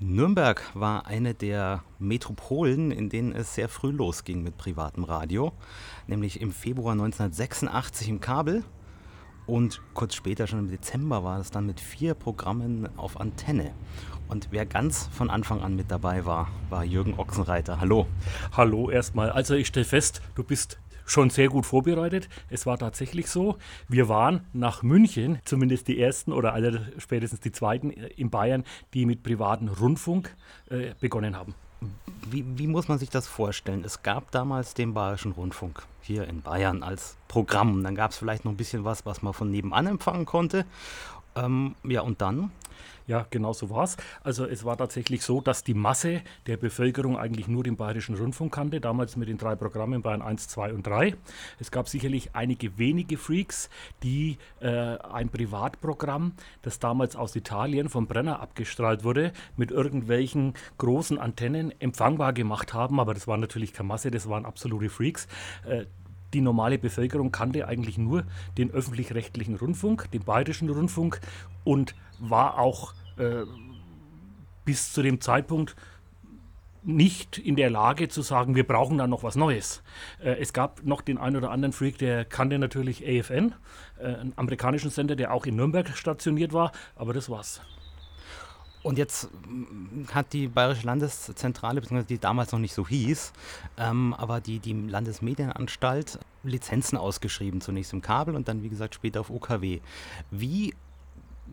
Nürnberg war eine der Metropolen, in denen es sehr früh losging mit privatem Radio, nämlich im Februar 1986 im Kabel und kurz später, schon im Dezember, war es dann mit vier Programmen auf Antenne. Und wer ganz von Anfang an mit dabei war, war Jürgen Ochsenreiter. Hallo. Hallo erstmal. Also ich stelle fest, du bist schon sehr gut vorbereitet. Es war tatsächlich so. Wir waren nach München, zumindest die ersten oder alle spätestens die zweiten äh, in Bayern, die mit privatem Rundfunk äh, begonnen haben. Wie, wie, muss man sich das vorstellen? Es gab damals den Bayerischen Rundfunk hier in Bayern als Programm. Dann gab es vielleicht noch ein bisschen was, was man von nebenan empfangen konnte. Ähm, ja, und dann? Ja, genau so war es. Also es war tatsächlich so, dass die Masse der Bevölkerung eigentlich nur den Bayerischen Rundfunk kannte, damals mit den drei Programmen Bayern 1, 2 und 3. Es gab sicherlich einige wenige Freaks, die äh, ein Privatprogramm, das damals aus Italien vom Brenner abgestrahlt wurde, mit irgendwelchen großen Antennen empfangbar gemacht haben. Aber das war natürlich keine Masse, das waren absolute Freaks. Äh, die normale Bevölkerung kannte eigentlich nur den öffentlich-rechtlichen Rundfunk, den bayerischen Rundfunk und war auch äh, bis zu dem Zeitpunkt nicht in der Lage zu sagen, wir brauchen da noch was Neues. Äh, es gab noch den einen oder anderen Freak, der kannte natürlich AFN, äh, einen amerikanischen Sender, der auch in Nürnberg stationiert war, aber das war's. Und jetzt mm, hat die Bayerische Landeszentrale, beziehungsweise die damals noch nicht so hieß, ähm, aber die, die Landesmedienanstalt Lizenzen ausgeschrieben, zunächst im Kabel und dann, wie gesagt, später auf OKW. Wie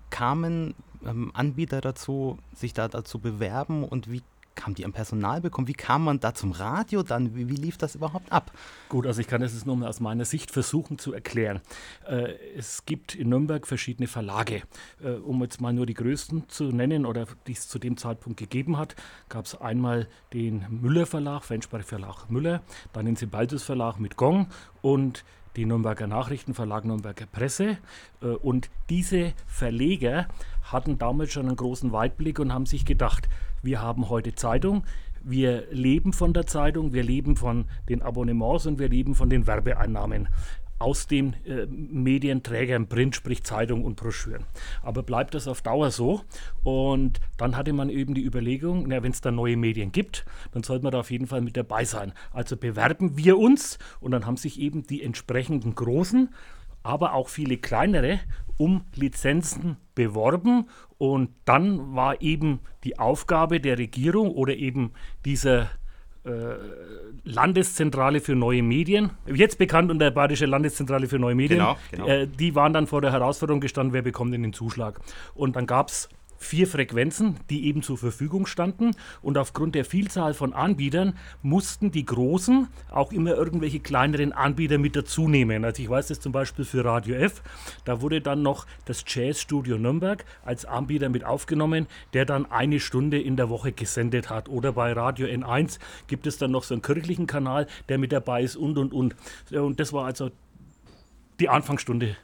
kamen ähm, Anbieter dazu, sich da dazu bewerben und wie haben die am Personal bekommen? Wie kam man da zum Radio dann? Wie, wie, lief das überhaupt ab? Gut, also ich kann jetzt nur mal aus meiner Sicht versuchen zu erklären. Äh, es gibt in Nürnberg verschiedene Verlage. Äh, um jetzt mal nur die größten zu nennen oder die es zu dem Zeitpunkt gegeben hat, gab es einmal den Müller Verlag, Fenchberg Verlag Müller, dann den Sibaldus Verlag mit Gong und die Nürnberger Nachrichtenverlag Nürnberger Presse. Äh, und diese Verleger hatten damals schon einen großen Weitblick und haben sich gedacht, wir haben heute Zeitung, wir leben von der Zeitung, wir leben von den Abonnements und wir leben von den Werbeeinnahmen aus den äh, Medienträgern Print, sprich Zeitung und Broschüren. Aber bleibt das auf Dauer so? Und dann hatte man eben die Überlegung, wenn es da neue Medien gibt, dann sollte man da auf jeden Fall mit dabei sein. Also bewerben wir uns und dann haben sich eben die entsprechenden großen, aber auch viele kleinere um Lizenzen beworben und dann war eben die Aufgabe der Regierung oder eben dieser äh, Landeszentrale für neue Medien, jetzt bekannt unter Bayerische Landeszentrale für neue Medien, genau, genau. Äh, die waren dann vor der Herausforderung gestanden, wer bekommt denn den Zuschlag. Und dann gab es vier Frequenzen, die eben zur Verfügung standen. Und aufgrund der Vielzahl von Anbietern mussten die Großen auch immer irgendwelche kleineren Anbieter mit dazu nehmen. Also ich weiß das zum Beispiel für Radio F. Da wurde dann noch das Jazzstudio Nürnberg als Anbieter mit aufgenommen, der dann eine Stunde in der Woche gesendet hat. Oder bei Radio N1 gibt es dann noch so einen kirchlichen Kanal, der mit dabei ist und und und. Und das war also die Anfangsstunde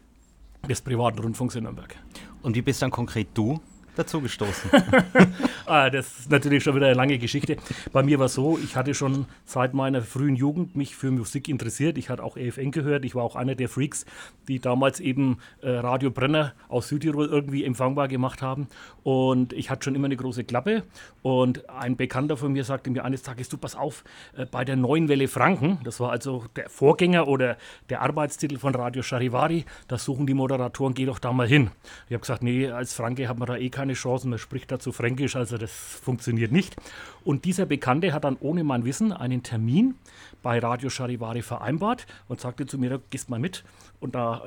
des privaten Rundfunks in Nürnberg. Und wie bist dann konkret du dazu gestoßen? ah, das ist natürlich schon wieder eine lange Geschichte. Bei mir war es so, ich hatte schon seit meiner frühen Jugend mich für Musik interessiert. Ich hatte auch EFN gehört. Ich war auch einer der Freaks, die damals eben äh, Radio Brenner aus Südtirol irgendwie empfangbar gemacht haben. Und ich hatte schon immer eine große Klappe. Und ein Bekannter von mir sagte mir eines Tages, du pass auf, äh, bei der Neuen Welle Franken, das war also der Vorgänger oder der Arbeitstitel von Radio Charivari, da suchen die Moderatoren, geh doch da mal hin. Ich habe gesagt, nee, als Franke hat man da eh keine keine Chance, man spricht dazu Fränkisch, also das funktioniert nicht. Und dieser Bekannte hat dann ohne mein Wissen einen Termin bei Radio Charivari vereinbart und sagte zu mir, gehst mal mit und da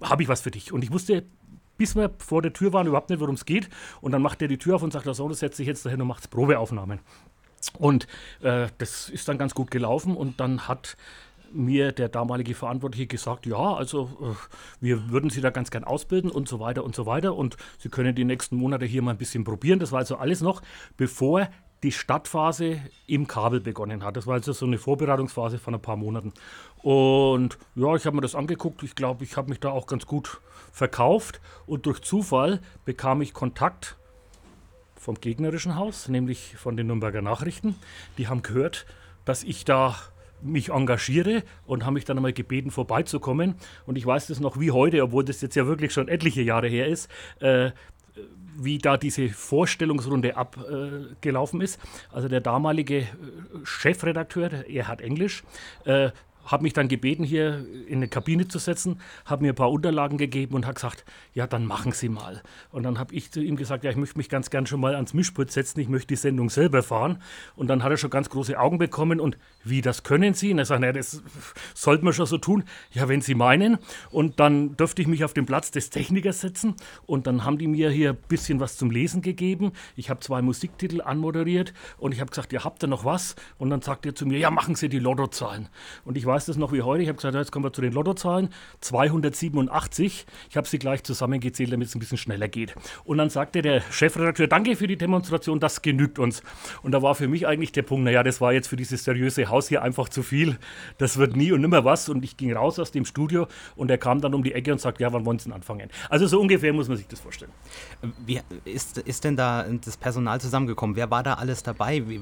habe ich was für dich. Und ich wusste bis wir vor der Tür waren, überhaupt nicht, worum es geht. Und dann macht er die Tür auf und sagt, so, das setzt sich jetzt dahin und macht Probeaufnahmen. Und äh, das ist dann ganz gut gelaufen und dann hat mir der damalige Verantwortliche gesagt, ja, also äh, wir würden Sie da ganz gern ausbilden und so weiter und so weiter und Sie können die nächsten Monate hier mal ein bisschen probieren. Das war also alles noch, bevor die Stadtphase im Kabel begonnen hat. Das war also so eine Vorbereitungsphase von ein paar Monaten. Und ja, ich habe mir das angeguckt. Ich glaube, ich habe mich da auch ganz gut verkauft. Und durch Zufall bekam ich Kontakt vom gegnerischen Haus, nämlich von den Nürnberger Nachrichten. Die haben gehört, dass ich da mich engagiere und haben mich dann einmal gebeten, vorbeizukommen. Und ich weiß das noch wie heute, obwohl das jetzt ja wirklich schon etliche Jahre her ist. Äh, wie da diese Vorstellungsrunde abgelaufen ist. Also der damalige Chefredakteur, der Erhard Englisch, habe mich dann gebeten, hier in eine Kabine zu setzen, habe mir ein paar Unterlagen gegeben und hat gesagt, ja, dann machen Sie mal. Und dann habe ich zu ihm gesagt, ja, ich möchte mich ganz gern schon mal ans Mischpult setzen, ich möchte die Sendung selber fahren. Und dann hat er schon ganz große Augen bekommen und wie, das können Sie? Und er sagt, naja, das sollte man schon so tun. Ja, wenn Sie meinen. Und dann dürfte ich mich auf den Platz des Technikers setzen und dann haben die mir hier ein bisschen was zum Lesen gegeben. Ich habe zwei Musiktitel anmoderiert und ich habe gesagt, ihr habt da noch was? Und dann sagt er zu mir, ja, machen Sie die Lottozahlen. Und ich war weiß das noch wie heute. Ich habe gesagt, jetzt kommen wir zu den Lottozahlen. 287. Ich habe sie gleich zusammengezählt, damit es ein bisschen schneller geht. Und dann sagte der Chefredakteur, danke für die Demonstration, das genügt uns. Und da war für mich eigentlich der Punkt, naja, das war jetzt für dieses seriöse Haus hier einfach zu viel. Das wird nie und nimmer was. Und ich ging raus aus dem Studio und er kam dann um die Ecke und sagte, ja, wann wollen Sie denn anfangen? Also so ungefähr muss man sich das vorstellen. Wie ist, ist denn da das Personal zusammengekommen? Wer war da alles dabei? Wie,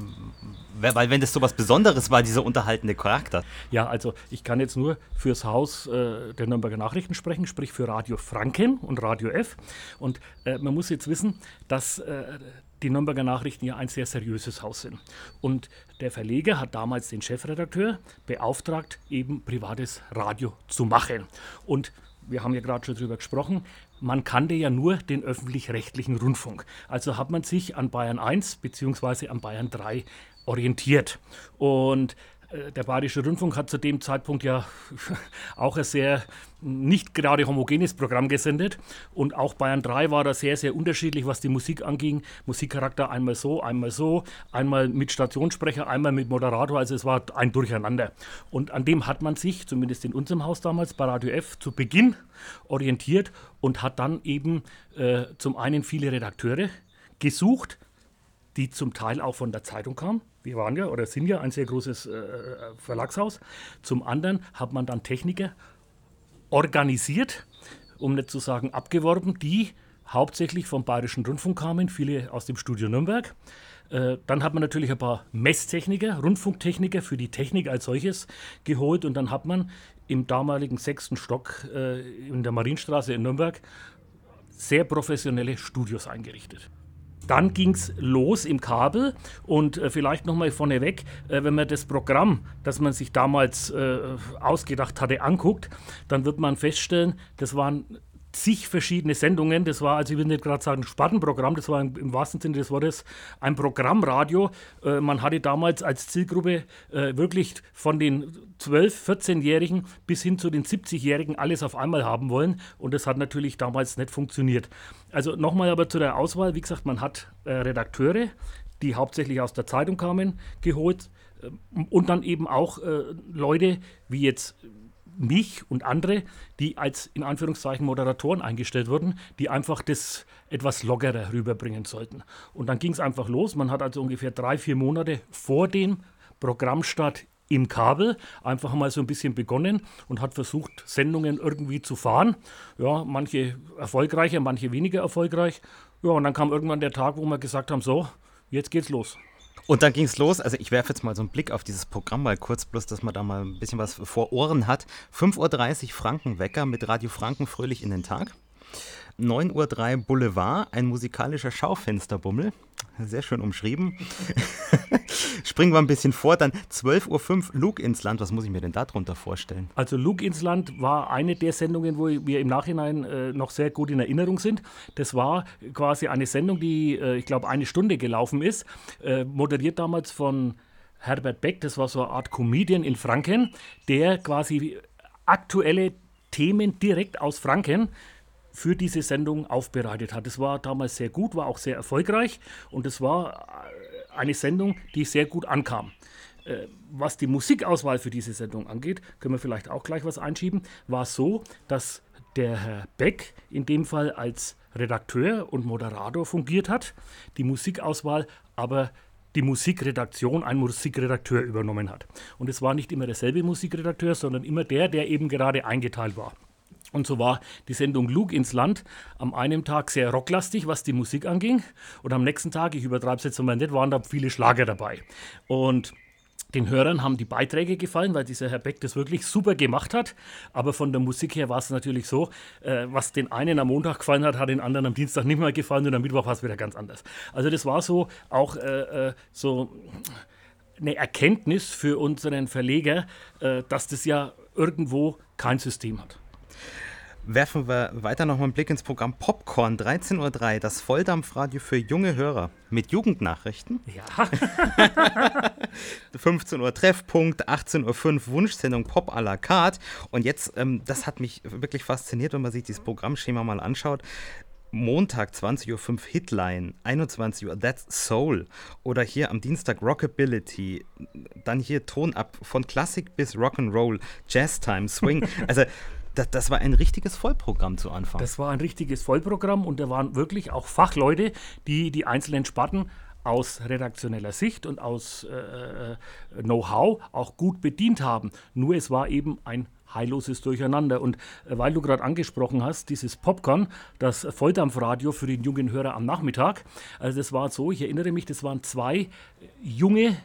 weil wenn das so was Besonderes war, dieser unterhaltende Charakter. Ja, also ich kann jetzt nur fürs Haus äh, der Nürnberger Nachrichten sprechen, sprich für Radio Franken und Radio F. Und äh, man muss jetzt wissen, dass äh, die Nürnberger Nachrichten ja ein sehr seriöses Haus sind. Und der Verleger hat damals den Chefredakteur beauftragt, eben privates Radio zu machen. Und wir haben ja gerade schon darüber gesprochen, man kannte ja nur den öffentlich-rechtlichen Rundfunk. Also hat man sich an Bayern 1 bzw. an Bayern 3 orientiert. Und äh, der Bayerische Rundfunk hat zu dem Zeitpunkt ja auch ein sehr nicht gerade homogenes Programm gesendet. Und auch Bayern 3 war da sehr, sehr unterschiedlich, was die Musik anging. Musikcharakter einmal so, einmal so, einmal mit Stationssprecher, einmal mit Moderator. Also es war ein Durcheinander. Und an dem hat man sich, zumindest in unserem Haus damals, bei Radio F zu Beginn orientiert und hat dann eben äh, zum einen viele Redakteure gesucht, die zum Teil auch von der Zeitung kamen wir waren ja oder sind ja ein sehr großes äh, Verlagshaus. Zum anderen hat man dann Techniker organisiert, um nicht zu sagen abgeworben, die hauptsächlich vom Bayerischen Rundfunk kamen, viele aus dem Studio Nürnberg. Äh, dann hat man natürlich ein paar Messtechniker, Rundfunktechniker für die Technik als solches geholt und dann hat man im damaligen sechsten Stock äh, in der Marienstraße in Nürnberg sehr professionelle Studios eingerichtet. Dann ging es los im Kabel. Und äh, vielleicht nochmal vorneweg, äh, wenn man das Programm, das man sich damals äh, ausgedacht hatte, anguckt, dann wird man feststellen, das waren zig verschiedene Sendungen. Das war, also ich will nicht gerade sagen Spartenprogramm, das war im, im, wahrsten Sinne des Wortes ein Programmradio. Äh, man hatte damals als Zielgruppe äh, wirklich von den 12-, 14-Jährigen bis hin zu den 70-Jährigen alles auf einmal haben wollen. Und das hat natürlich damals nicht funktioniert. Also nochmal aber zu der Auswahl. Wie gesagt, man hat äh, Redakteure, die hauptsächlich aus der Zeitung kamen, geholt. Äh, und dann eben auch äh, Leute wie jetzt mich und andere, die als in Anführungszeichen Moderatoren eingestellt wurden, die einfach das etwas lockerer rüberbringen sollten. Und dann ging es einfach los. Man hat also ungefähr drei, vier Monate vor dem Programmstart im Kabel einfach mal so ein bisschen begonnen und hat versucht, Sendungen irgendwie zu fahren. Ja, manche erfolgreicher, manche weniger erfolgreich. Ja, und dann kam irgendwann der Tag, wo wir gesagt haben, so, jetzt geht's los. Und dann ging es los. Also ich werfe jetzt mal so einen Blick auf dieses Programm mal kurz, bloß dass man da mal ein bisschen was vor Ohren hat. 5.30 Uhr Frankenwecker mit Radio Franken fröhlich in den Tag. 9.03 Uhr Boulevard, ein musikalischer Schaufensterbummel. Sehr schön umschrieben. Springen wir ein bisschen vor, dann 12.05 Uhr Luke ins Land. Was muss ich mir denn darunter vorstellen? Also Luke ins Land war eine der Sendungen, wo wir im Nachhinein äh, noch sehr gut in Erinnerung sind. Das war quasi eine Sendung, die, äh, ich glaube, eine Stunde gelaufen ist. Äh, moderiert damals von Herbert Beck, das war so eine Art Comedian in Franken, der quasi aktuelle Themen direkt aus Franken für diese Sendung aufbereitet hat. Das war damals sehr gut, war auch sehr erfolgreich und es war äh, eine Sendung, die sehr gut ankam. Äh, was die Musikauswahl für diese Sendung angeht, können wir vielleicht auch gleich was einschieben, war so, dass der Herr Beck in dem Fall als Redakteur und Moderator fungiert hat, die Musikauswahl aber die Musikredaktion ein Musikredakteur übernommen hat. Und es war nicht immer derselbe Musikredakteur, sondern immer der, der eben gerade eingeteilt war. Und so war die Sendung Luke ins Land am einen Tag sehr rocklastig, was die Musik anging. Und am nächsten Tag, ich übertreibe es jetzt mal nicht, waren da viele Schlager dabei. Und Den Hörern haben die Beiträge gefallen, weil dieser Herr Beck das wirklich super gemacht hat. Aber von der Musik her war es natürlich so, äh, was den einen am Montag gefallen hat, hat den anderen am Dienstag nicht mehr gefallen und am Mittwoch war es wieder ganz anders. Also das war so auch äh, äh, so eine Erkenntnis für unseren Verleger, äh, dass das ja irgendwo kein System hat werfen wir weiter nochmal einen Blick ins Programm Popcorn 13.03 Uhr, das Volldampfradio für junge Hörer mit Jugendnachrichten. Ja. 15 Uhr Treffpunkt, 18.05 Uhr Wunschsendung Pop à la carte. Und jetzt, ähm, das hat mich wirklich fasziniert, wenn man sich dieses Programmschema mal anschaut. Montag 20.05 Uhr Hitline, 21 Uhr That's Soul oder hier am Dienstag Rockability, dann hier Ton ab von Klassik bis Rock'n'Roll, Jazztime, Swing. Also das, das, war ein richtiges Vollprogramm zu Anfang. Das war ein richtiges Vollprogramm und da waren wirklich auch Fachleute, die die einzelnen Sparten aus redaktioneller Sicht und aus äh, äh, Know-how auch gut bedient haben. Nur es war eben ein heilloses Durcheinander. Und äh, weil du gerade angesprochen hast, dieses Popcorn, das Volldampfradio für den jungen Hörer am Nachmittag, also das war so, ich erinnere mich, das waren zwei junge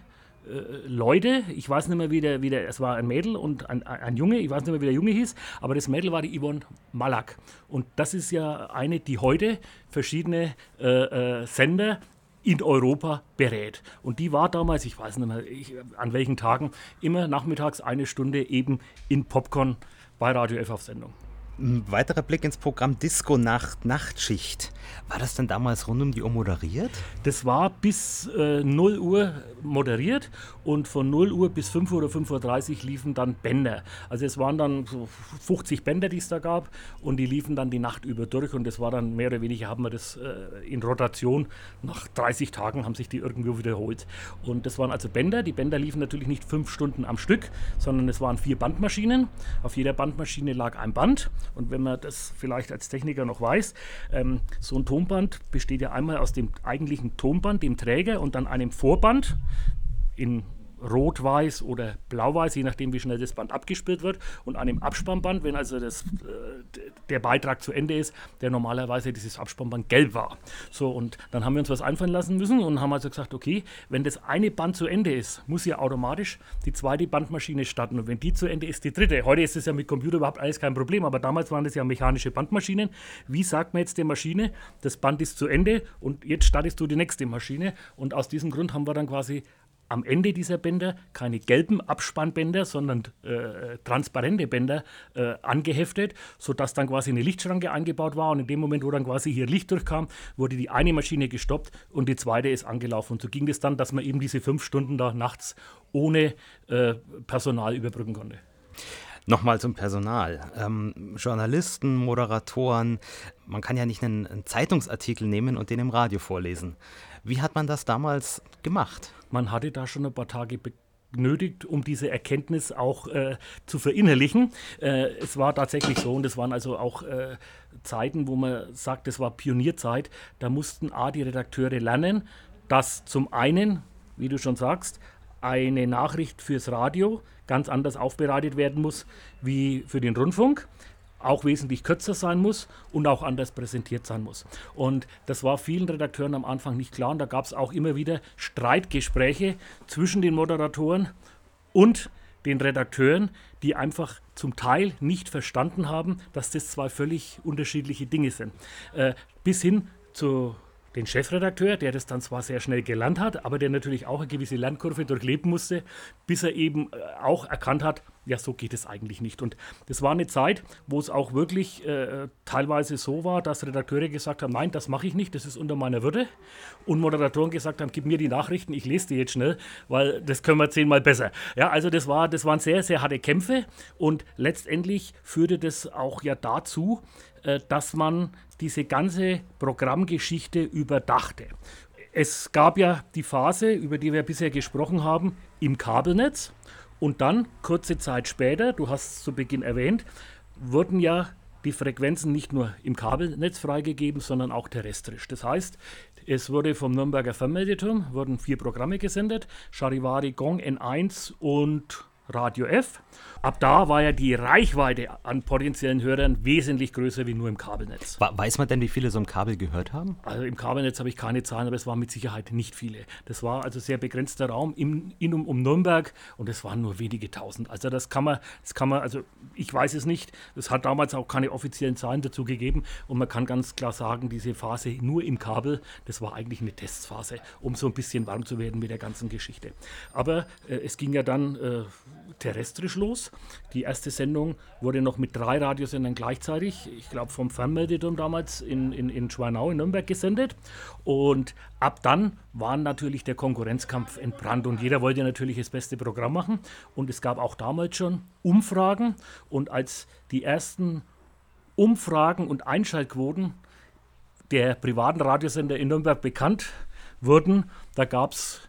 Leute, ich weiß nicht mehr, wie der, wie der, es war ein Mädel und ein, ein Junge, ich weiß nicht mehr, wie der Junge hieß, aber das Mädel war die Yvonne Malak. Und das ist ja eine, die heute verschiedene äh, äh, Sender in Europa berät. Und die war damals, ich weiß nicht mehr ich, an welchen Tagen, immer nachmittags eine Stunde eben in Popcorn bei Radio F auf Sendung. Ein weiterer Blick ins Programm Disco Nacht, Nachtschicht. War das denn damals rund um die Uhr moderiert? Das war bis äh, 0 Uhr moderiert und von 0 Uhr bis 5 Uhr oder 5.30 Uhr liefen dann Bänder. Also es waren dann so 50 Bänder, die es da gab und die liefen dann die Nacht über durch und das war dann mehr oder weniger, haben wir das äh, in Rotation, nach 30 Tagen haben sich die irgendwo wiederholt. Und das waren also Bänder, die Bänder liefen natürlich nicht fünf Stunden am Stück, sondern es waren vier Bandmaschinen. Auf jeder Bandmaschine lag ein Band und wenn man das vielleicht als Techniker noch weiß, ähm, so ein Tonband besteht ja einmal aus dem eigentlichen Tonband, dem Träger und dann einem Vorband in rot-weiß oder blau-weiß, je nachdem, wie schnell das Band abgespielt wird, und einem Abspannband, wenn also das, äh, der Beitrag zu Ende ist, der normalerweise dieses Abspannband gelb war. So, und dann haben wir uns was einfallen lassen müssen und haben also gesagt, okay, wenn das eine Band zu Ende ist, muss ja automatisch die zweite Bandmaschine starten. Und wenn die zu Ende ist, die dritte. Heute ist es ja mit Computer überhaupt alles kein Problem, aber damals waren das ja mechanische Bandmaschinen. Wie sagt man jetzt der Maschine, das Band ist zu Ende und jetzt startest du die nächste Maschine? Und aus diesem Grund haben wir dann quasi am Ende dieser Bänder keine gelben Abspannbänder, sondern äh, transparente Bänder äh, angeheftet, sodass dann quasi eine Lichtschranke eingebaut war und in dem Moment, wo dann quasi hier Licht durchkam, wurde die eine Maschine gestoppt und die zweite ist angelaufen. Und so ging es dann, dass man eben diese fünf Stunden da nachts ohne äh, Personal überbrücken konnte. Nochmal zum Personal. Ähm, Journalisten, Moderatoren, man kann ja nicht einen, einen Zeitungsartikel nehmen und den im Radio vorlesen. Wie hat man das damals gemacht? Man hatte da schon ein paar Tage benötigt, um diese Erkenntnis auch äh, zu verinnerlichen. Äh, es war tatsächlich so und es waren also auch äh, Zeiten, wo man sagt, es war Pionierzeit. Da mussten A, die Redakteure lernen, dass zum einen, wie du schon sagst, eine Nachricht fürs Radio ganz anders aufbereitet werden muss wie für den Rundfunk auch wesentlich kürzer sein muss und auch anders präsentiert sein muss. Und das war vielen Redakteuren am Anfang nicht klar und da gab es auch immer wieder Streitgespräche zwischen den Moderatoren und den Redakteuren, die einfach zum Teil nicht verstanden haben, dass das zwei völlig unterschiedliche Dinge sind. Äh, bis hin zu den Chefredakteur, der das dann zwar sehr schnell gelernt hat, aber der natürlich auch eine gewisse Lernkurve durchleben musste, bis er eben äh, auch erkannt hat, ja, so geht es eigentlich nicht. Und das war eine Zeit, wo es auch wirklich äh, teilweise so war, dass Redakteure gesagt haben, nein, das mache ich nicht, das ist unter meiner Würde. Und Moderatoren gesagt haben, gib mir die Nachrichten, ich lese die jetzt schnell, weil das können wir zehnmal besser. Ja, also das, war, das waren sehr, sehr harte Kämpfe und letztendlich führte das auch ja dazu, äh, dass man diese ganze Programmgeschichte überdachte. Es gab ja die Phase, über die wir bisher gesprochen haben, im Kabelnetz. Und dann, kurze Zeit später, du hast es zu Beginn erwähnt, wurden ja die Frequenzen nicht nur im Kabelnetz freigegeben, sondern auch terrestrisch. Das heißt, es wurde vom Nürnberger Fernmeldeturm wurden vier Programme gesendet: Charivari, Gong, N1 und Radio F. Ab da war ja die Reichweite an potenziellen Hörern wesentlich größer wie nur im Kabelnetz. Weiß man denn, wie viele so im Kabel gehört haben? Also im Kabelnetz habe ich keine Zahlen, aber es waren mit Sicherheit nicht viele. Das war also sehr begrenzter Raum im, in um, um Nürnberg und es waren nur wenige tausend. Also das kann man, das kann man, also ich weiß es nicht. Es hat damals auch keine offiziellen Zahlen dazu gegeben und man kann ganz klar sagen, diese Phase nur im Kabel, das war eigentlich eine Testphase, um so ein bisschen warm zu werden mit der ganzen Geschichte. Aber äh, es ging ja dann äh, terrestrisch los. Die erste Sendung wurde noch mit drei Radiosendern gleichzeitig, ich glaube vom Fernmeldeturm damals in, in, in Schweinau in Nürnberg gesendet. Und ab dann war natürlich der Konkurrenzkampf entbrannt und jeder wollte natürlich das beste Programm machen. Und es gab auch damals schon Umfragen. Und als die ersten Umfragen und Einschaltquoten der privaten Radiosender in Nürnberg bekannt wurden, da gab es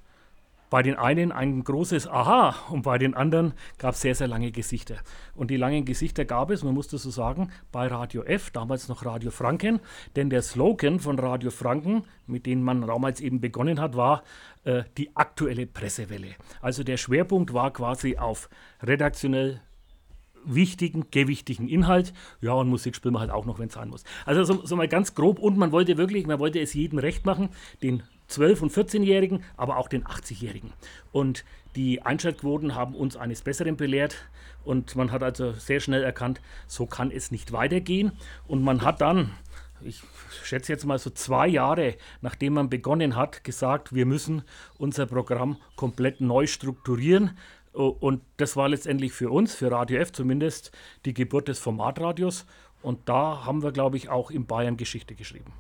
bei den einen ein großes Aha und bei den anderen gab es sehr, sehr lange Gesichter. Und die langen Gesichter gab es, man muss das so sagen, bei Radio F, damals noch Radio Franken, denn der Slogan von Radio Franken, mit dem man damals eben begonnen hat, war äh, die aktuelle Pressewelle. Also der Schwerpunkt war quasi auf redaktionell wichtigen, gewichtigen Inhalt. Ja, und Musik spielen wir halt auch noch, wenn es sein muss. Also so, so, mal ganz grob und man wollte wirklich, man wollte es jedem recht machen, den 12- und 14-Jährigen, aber auch den 80-Jährigen. Und die Einschaltquoten haben uns eines Besseren belehrt und man hat also sehr schnell erkannt, so kann es nicht weitergehen. Und man hat dann, ich schätze jetzt mal so zwei Jahre, nachdem man begonnen hat, gesagt, wir müssen unser Programm komplett neu strukturieren. Und das war letztendlich für uns, für Radio F zumindest, die Geburt des Formatradios. Und da haben wir, glaube ich, auch in Bayern Geschichte geschrieben.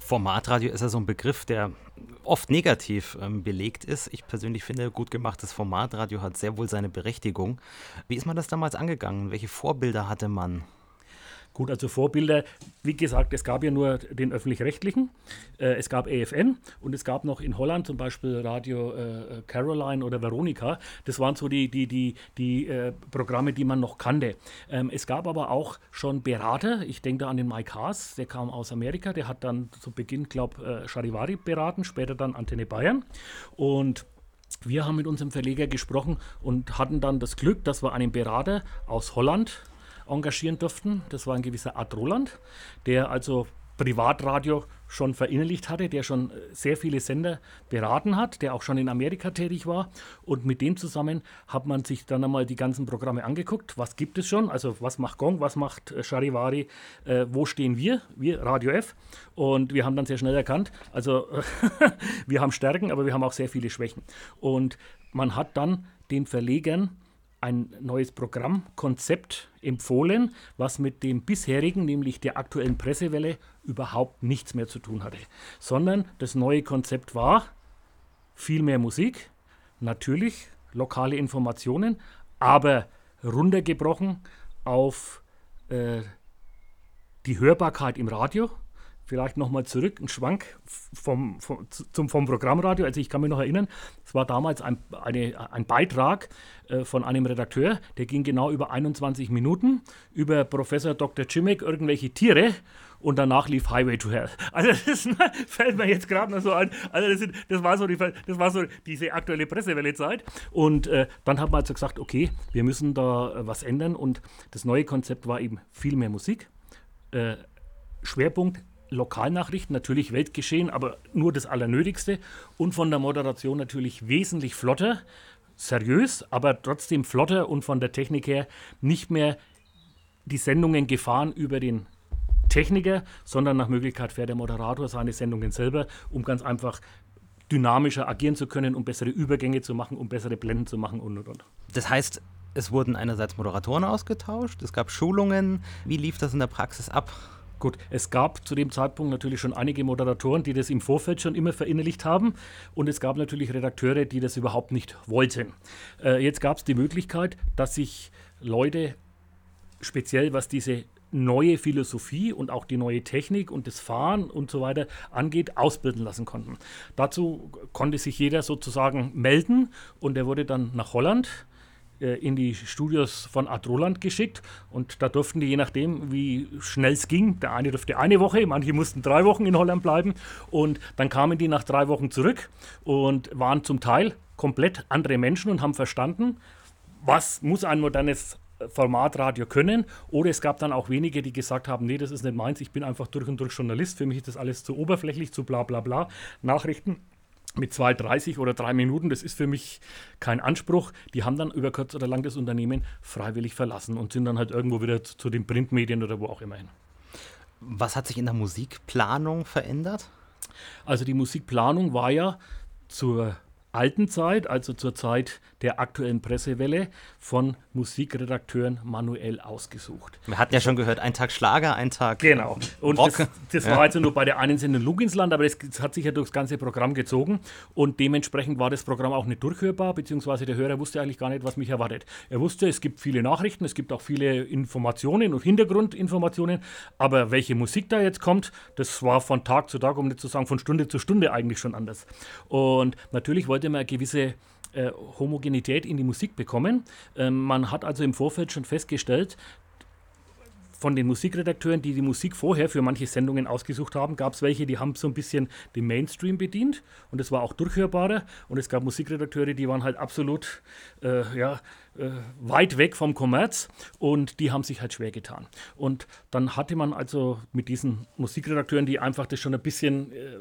Formatradio ist ja so ein Begriff, der oft negativ ähm, belegt ist. Ich persönlich finde, gut gemachtes Formatradio hat sehr wohl seine Berechtigung. Wie ist man das damals angegangen? Welche Vorbilder hatte man? Gut, also Vorbilder, wie gesagt, es gab ja nur den öffentlich-rechtlichen, äh, es gab EFN und es gab noch in Holland zum Beispiel Radio äh, Caroline oder Veronica. Das waren so die, die, die, die äh, Programme, die man noch kannte. Ähm, es gab aber auch schon Berater, ich denke da an den Mike Haas, der kam aus Amerika, der hat dann zu Beginn, glaube ich, Charivari beraten, später dann Antenne Bayern und wir haben mit unserem Verleger gesprochen und hatten dann das Glück, dass wir einen Berater aus Holland engagieren durften. Das war ein gewisser Art Roland, der also Privatradio schon verinnerlicht hatte, der schon äh, sehr viele Sender beraten hat, der auch schon in Amerika tätig war. Und mit dem zusammen hat man sich dann einmal die ganzen Programme angeguckt. Was gibt es schon? Also was macht Gong, was macht äh, Charivari, äh, wo stehen wir, wir Radio F? Und wir haben dann sehr schnell erkannt, also wir haben Stärken, aber wir haben auch sehr viele Schwächen. Und man hat dann den Verlegern ein neues Programmkonzept empfohlen, was mit dem bisherigen, nämlich der aktuellen Pressewelle, überhaupt nichts mehr zu tun hatte. Sondern das neue Konzept war viel mehr Musik, natürlich lokale Informationen, aber runtergebrochen auf äh, die Hörbarkeit im Radio, vielleicht nochmal zurück, ein Schwank vom, vom, zum, vom Programmradio. Also ich kann mich noch erinnern, es war damals ein, eine, ein Beitrag äh, von einem Redakteur, der ging genau über 21 Minuten, über Professor Dr. Chimek, irgendwelche Tiere und danach lief Highway to Hell. Also das fällt mir jetzt gerade noch so ein. Also das, sind, das, war so die, das war so diese aktuelle Pressewelle-Zeit. Und äh, dann hat man also gesagt, okay, wir müssen da äh, was ändern. Und das neue Konzept war eben viel mehr Musik. Äh, Schwerpunkt Lokalnachrichten, natürlich Weltgeschehen, aber nur das Allernötigste und von der Moderation natürlich wesentlich flotter, seriös, aber trotzdem flotter und von der Technik her nicht mehr die Sendungen gefahren über den Techniker, sondern nach Möglichkeit fährt der Moderator seine Sendungen selber, um ganz einfach dynamischer agieren zu können, um bessere Übergänge zu machen, um bessere Blenden zu machen und und und. Das heißt, es wurden einerseits Moderatoren ausgetauscht, es gab Schulungen. Wie lief das in der Praxis ab? Gut, es gab zu dem Zeitpunkt natürlich schon einige Moderatoren, die das im Vorfeld schon immer verinnerlicht haben. Und es gab natürlich Redakteure, die das überhaupt nicht wollten. Äh, jetzt gab es die Möglichkeit, dass sich Leute, speziell was diese neue Philosophie und auch die neue Technik und das Fahren und so weiter angeht, ausbilden lassen konnten. Dazu konnte sich jeder sozusagen melden und er wurde dann nach Holland in die Studios von Art Roland geschickt und da durften die, je nachdem, wie schnell es ging, der eine durfte eine Woche, manche mussten drei Wochen in Holland bleiben und dann kamen die nach drei Wochen zurück und waren zum Teil komplett andere Menschen und haben verstanden, was muss ein modernes Formatradio können. Oder es gab dann auch wenige, die gesagt haben, nee, das ist nicht meins, ich bin einfach durch und durch Journalist, für mich ist das alles zu oberflächlich, zu bla bla bla. Nachrichten mit 2,30 oder 3 Minuten, das ist für mich kein Anspruch. Die haben dann über kurz oder lang das Unternehmen freiwillig verlassen und sind dann halt irgendwo wieder zu, zu den Printmedien oder wo auch immer hin. Was hat sich in der Musikplanung verändert? Also die Musikplanung war ja zur alten Zeit, also zur Zeit der aktuellen Pressewelle, von Musikredakteuren manuell ausgesucht. Wir hatten ja schon gehört, ein Tag Schlager, ein Tag Genau. Und Rock. das, das ja. war also nur bei der einen Sendung Luginsland, aber das, das, hat sich ja durchs ganze Programm gezogen und dementsprechend war das Programm auch nicht durchhörbar, beziehungsweise der Hörer wusste eigentlich gar nicht, was mich erwartet. Er wusste, es gibt viele Nachrichten, es gibt auch viele Informationen und Hintergrundinformationen, aber welche Musik da jetzt kommt, das war von Tag zu Tag, um nicht zu sagen von Stunde zu Stunde eigentlich schon anders. Und natürlich wollte man eine gewisse äh, Homogenität in die Musik bekommen. Ähm, man hat also im Vorfeld schon festgestellt, von den Musikredakteuren, die die Musik vorher für manche Sendungen ausgesucht haben, gab es welche, die haben so ein bisschen den Mainstream bedient und es war auch durchhörbarer. Und es gab Musikredakteure, die waren halt absolut äh, ja, äh, weit weg vom Kommerz und die haben sich halt schwer getan. Und dann hatte man also mit diesen Musikredakteuren, die einfach das schon ein bisschen äh,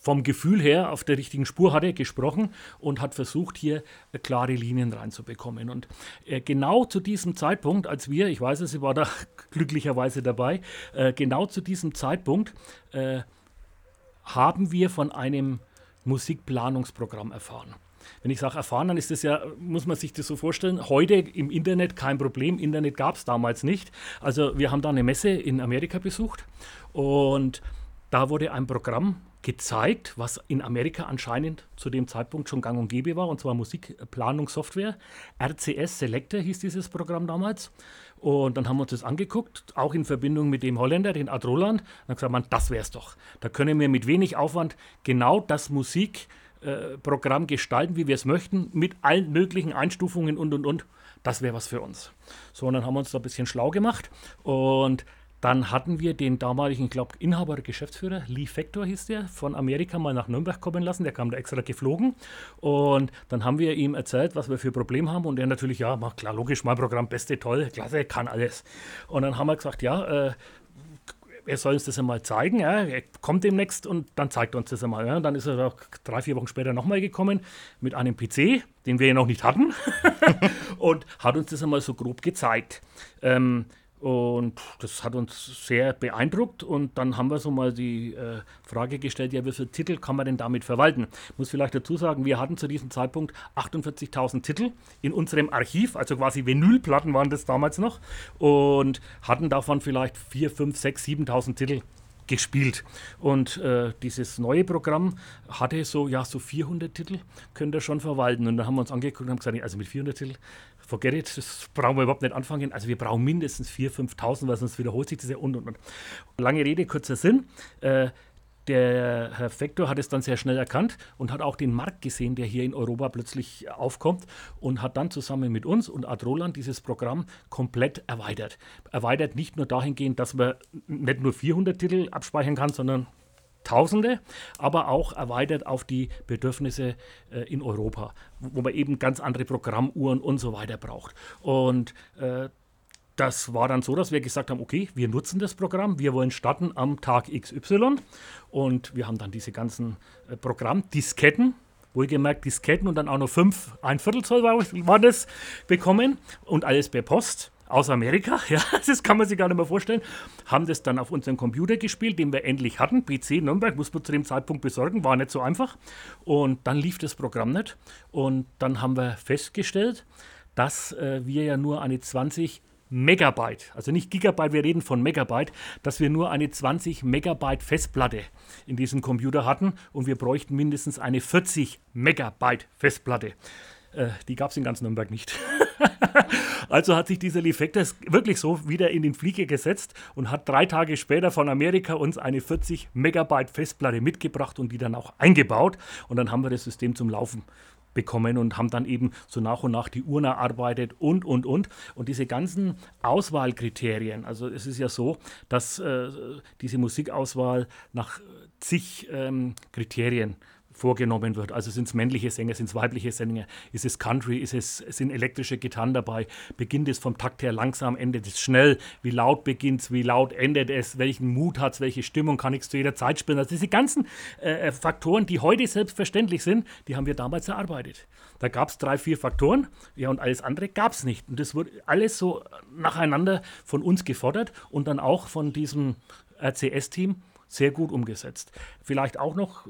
vom Gefühl her auf der richtigen Spur hatte, gesprochen und hat versucht, hier klare Linien reinzubekommen. Und äh, genau zu diesem Zeitpunkt, als wir, ich weiß es, sie war da glücklicherweise dabei, äh, genau zu diesem Zeitpunkt äh, haben wir von einem Musikplanungsprogramm erfahren. Wenn ich sage erfahren, dann ist das ja, muss man sich das so vorstellen, heute im Internet kein Problem. Internet gab es damals nicht. Also wir haben da eine Messe in Amerika besucht und da wurde ein Programm gezeigt, was in Amerika anscheinend zu dem Zeitpunkt schon gang und gäbe war, und zwar Musikplanungssoftware. RCS Selector hieß dieses Programm damals. Und dann haben wir uns das angeguckt, auch in Verbindung mit dem Holländer, den Ad Roland. Dann gesagt, man, das es doch. Da können wir mit wenig Aufwand genau das Musik äh, gestalten, wie wir es möchten, mit allen möglichen Einstufungen und und und. Das wäre was für uns. So, und dann haben wir uns da ein bisschen schlau gemacht und dann hatten wir den damaligen, ich glaube, Inhaber, Geschäftsführer, Lee Factor hieß der, von Amerika mal nach Nürnberg kommen lassen. Der kam da extra geflogen. Und dann haben wir ihm erzählt, was wir für Probleme haben. Und er natürlich, ja, mach klar, logisch, mein Programm, beste, toll, klasse, kann alles. Und dann haben wir gesagt, ja, äh, er soll uns das einmal zeigen. Ja. Er kommt demnächst und dann zeigt er uns das einmal. Ja. Dann ist er auch drei, vier Wochen später nochmal gekommen mit einem PC, den wir ja noch nicht hatten, und hat uns das einmal so grob gezeigt. Ähm, und das hat uns sehr beeindruckt. Und dann haben wir so mal die äh, Frage gestellt, ja, wie viele Titel kann man denn damit verwalten? Ich muss vielleicht dazu sagen, wir hatten zu diesem Zeitpunkt 48.000 Titel in unserem Archiv, also quasi Vinylplatten waren das damals noch, und hatten davon vielleicht 4, 5, 6, 7.000 Titel gespielt. Und äh, dieses neue Programm hatte so, ja, so 400 Titel, könnt ihr schon verwalten. Und dann haben wir uns angeguckt und haben gesagt, also mit 400 Titel forget it, das brauchen wir überhaupt nicht anfangen. Also wir brauchen mindestens 4.000, 5.000, weil sonst wiederholt sich das ja und und und. Lange Rede, kurzer Sinn. Äh, der Herr Vector hat es dann sehr schnell erkannt und hat auch den Markt gesehen, der hier in Europa plötzlich aufkommt und hat dann zusammen mit uns und Adroland dieses Programm komplett erweitert. Erweitert nicht nur dahingehend, dass man nicht nur 400 Titel abspeichern kann, sondern Tausende, aber auch erweitert auf die Bedürfnisse äh, in Europa, wo man eben ganz andere Programmuhren und so weiter braucht. Und äh, das war dann so, dass wir gesagt haben, okay, wir nutzen das Programm, wir wollen starten am Tag XY und wir haben dann diese ganzen äh, Programmdisketten, wohlgemerkt Disketten und dann auch noch fünf, ein Viertel Zoll war, war das, bekommen und alles per Post aus Amerika, ja, das kann man sich gar nicht mehr vorstellen, haben das dann auf unserem Computer gespielt, den wir endlich hatten. PC Nürnberg muss man zu dem Zeitpunkt besorgen, war nicht so einfach. Und dann lief das Programm nicht. Und dann haben wir festgestellt, dass äh, wir ja nur eine 20 Megabyte, also nicht Gigabyte, wir reden von Megabyte, dass wir nur eine 20 Megabyte Festplatte in diesem Computer hatten und wir bräuchten mindestens eine 40 Megabyte Festplatte. Äh, die gab es in ganz Nürnberg nicht. also hat sich dieser Lefektor wirklich so wieder in den Flieger gesetzt und hat drei Tage später von Amerika uns eine 40 Megabyte Festplatte mitgebracht und die dann auch eingebaut. Und dann haben wir das System zum Laufen bekommen und haben dann eben so nach und nach die Uhren erarbeitet und, und, und. Und diese ganzen Auswahlkriterien, also es ist ja so, dass äh, diese Musikauswahl nach zig ähm, Kriterien vorgenommen wird. Also sind es männliche Sänger, sind es weibliche Sänger, ist es Country, ist es, sind elektrische Gitarren dabei, beginnt es vom Takt her langsam, endet es schnell, wie laut beginnt es, wie laut endet es, welchen Mut hat es, welche Stimmung kann ich zu jeder Zeit spielen. Also diese ganzen äh, Faktoren, die heute selbstverständlich sind, die haben wir damals erarbeitet. Da gab es drei, vier Faktoren, ja, und alles andere gab es nicht. Und das wurde alles so nacheinander von uns gefordert und dann auch von diesem RCS-Team sehr gut umgesetzt. Vielleicht auch noch,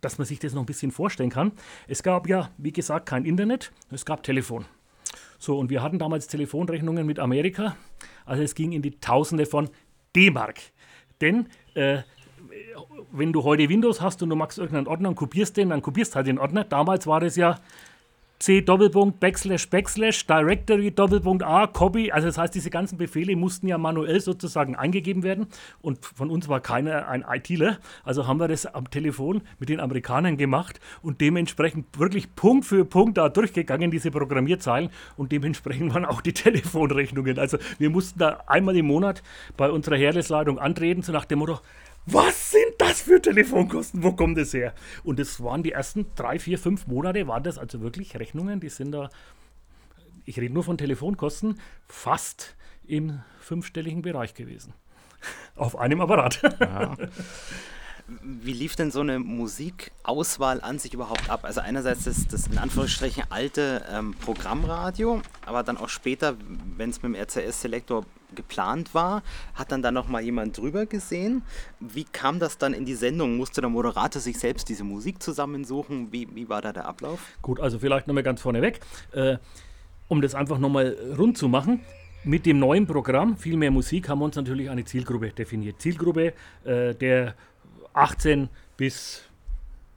dass man sich das noch ein bisschen vorstellen kann. Es gab ja, wie gesagt, kein Internet, es gab Telefon. So, und wir hatten damals Telefonrechnungen mit Amerika. Also es ging in die Tausende von D-Mark. Denn äh, wenn du heute Windows hast und du machst irgendeinen Ordner und kopierst den, dann kopierst halt den Ordner. Damals war das ja C Doppelpunkt Backslash Backslash Directory Doppelpunkt A Copy. Also das heißt, diese ganzen Befehle mussten ja manuell sozusagen eingegeben werden und von uns war keiner ein ITler. Also haben wir das am Telefon mit den Amerikanern gemacht und dementsprechend wirklich Punkt für Punkt da durchgegangen, diese Programmierzeilen und dementsprechend waren auch die Telefonrechnungen. Also wir mussten da einmal im Monat bei unserer Heeresleitung antreten, so nach dem Motto, was sind das für Telefonkosten? Wo kommt das her? Und das waren die ersten drei, vier, fünf Monate, waren das also wirklich Rechnungen, die sind da, ich rede nur von Telefonkosten, fast im fünfstelligen Bereich gewesen. Auf einem Apparat. Ja. Wie lief denn so eine Musikauswahl an sich überhaupt ab? Also einerseits das, das in Anführungsstrichen alte ähm, Programmradio, aber dann auch später, wenn es mit dem RCS-Selektor geplant war, hat dann da noch mal jemand drüber gesehen. Wie kam das dann in die Sendung? Musste der Moderator sich selbst diese Musik zusammensuchen? Wie, wie war da der Ablauf? Gut, also vielleicht nochmal ganz vorneweg, äh, um das einfach nochmal rund zu machen. Mit dem neuen Programm, viel mehr Musik, haben wir uns natürlich eine Zielgruppe definiert. Zielgruppe äh, der 18 bis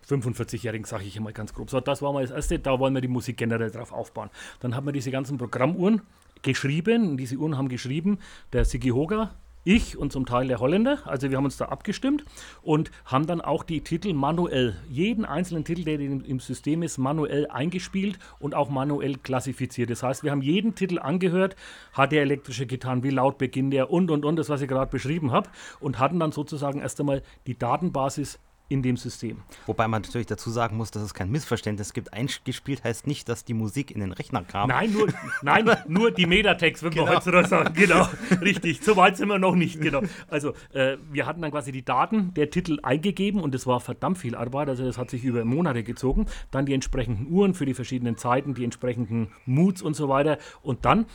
45-Jährigen, sage ich immer ganz grob. So, das war mal das Erste, da wollen wir die Musik generell drauf aufbauen. Dann haben wir diese ganzen Programmuhren geschrieben, diese Uhren haben geschrieben, der Sigi Hoga, ich und zum Teil der Holländer, also wir haben uns da abgestimmt und haben dann auch die Titel manuell, jeden einzelnen Titel, der im System ist, manuell eingespielt und auch manuell klassifiziert. Das heißt, wir haben jeden Titel angehört, hat der elektrische Gitarren, wie laut beginnt der und und und, das was ich gerade beschrieben habe und hatten dann sozusagen erst einmal die Datenbasis in dem System. Wobei man natürlich dazu sagen muss, dass es kein Missverständnis gibt. Eingespielt heißt nicht, dass die Musik in den Rechner kam. Nein, nur, nein, nur die Metatext, würden genau. wir heutzutage sagen. Genau, richtig. So weit sind wir noch nicht. Genau. Also, äh, wir hatten dann quasi die Daten der Titel eingegeben und es war verdammt viel Arbeit. Also, das hat sich über Monate gezogen. Dann die entsprechenden Uhren für die verschiedenen Zeiten, die entsprechenden Moods und so weiter. Und dann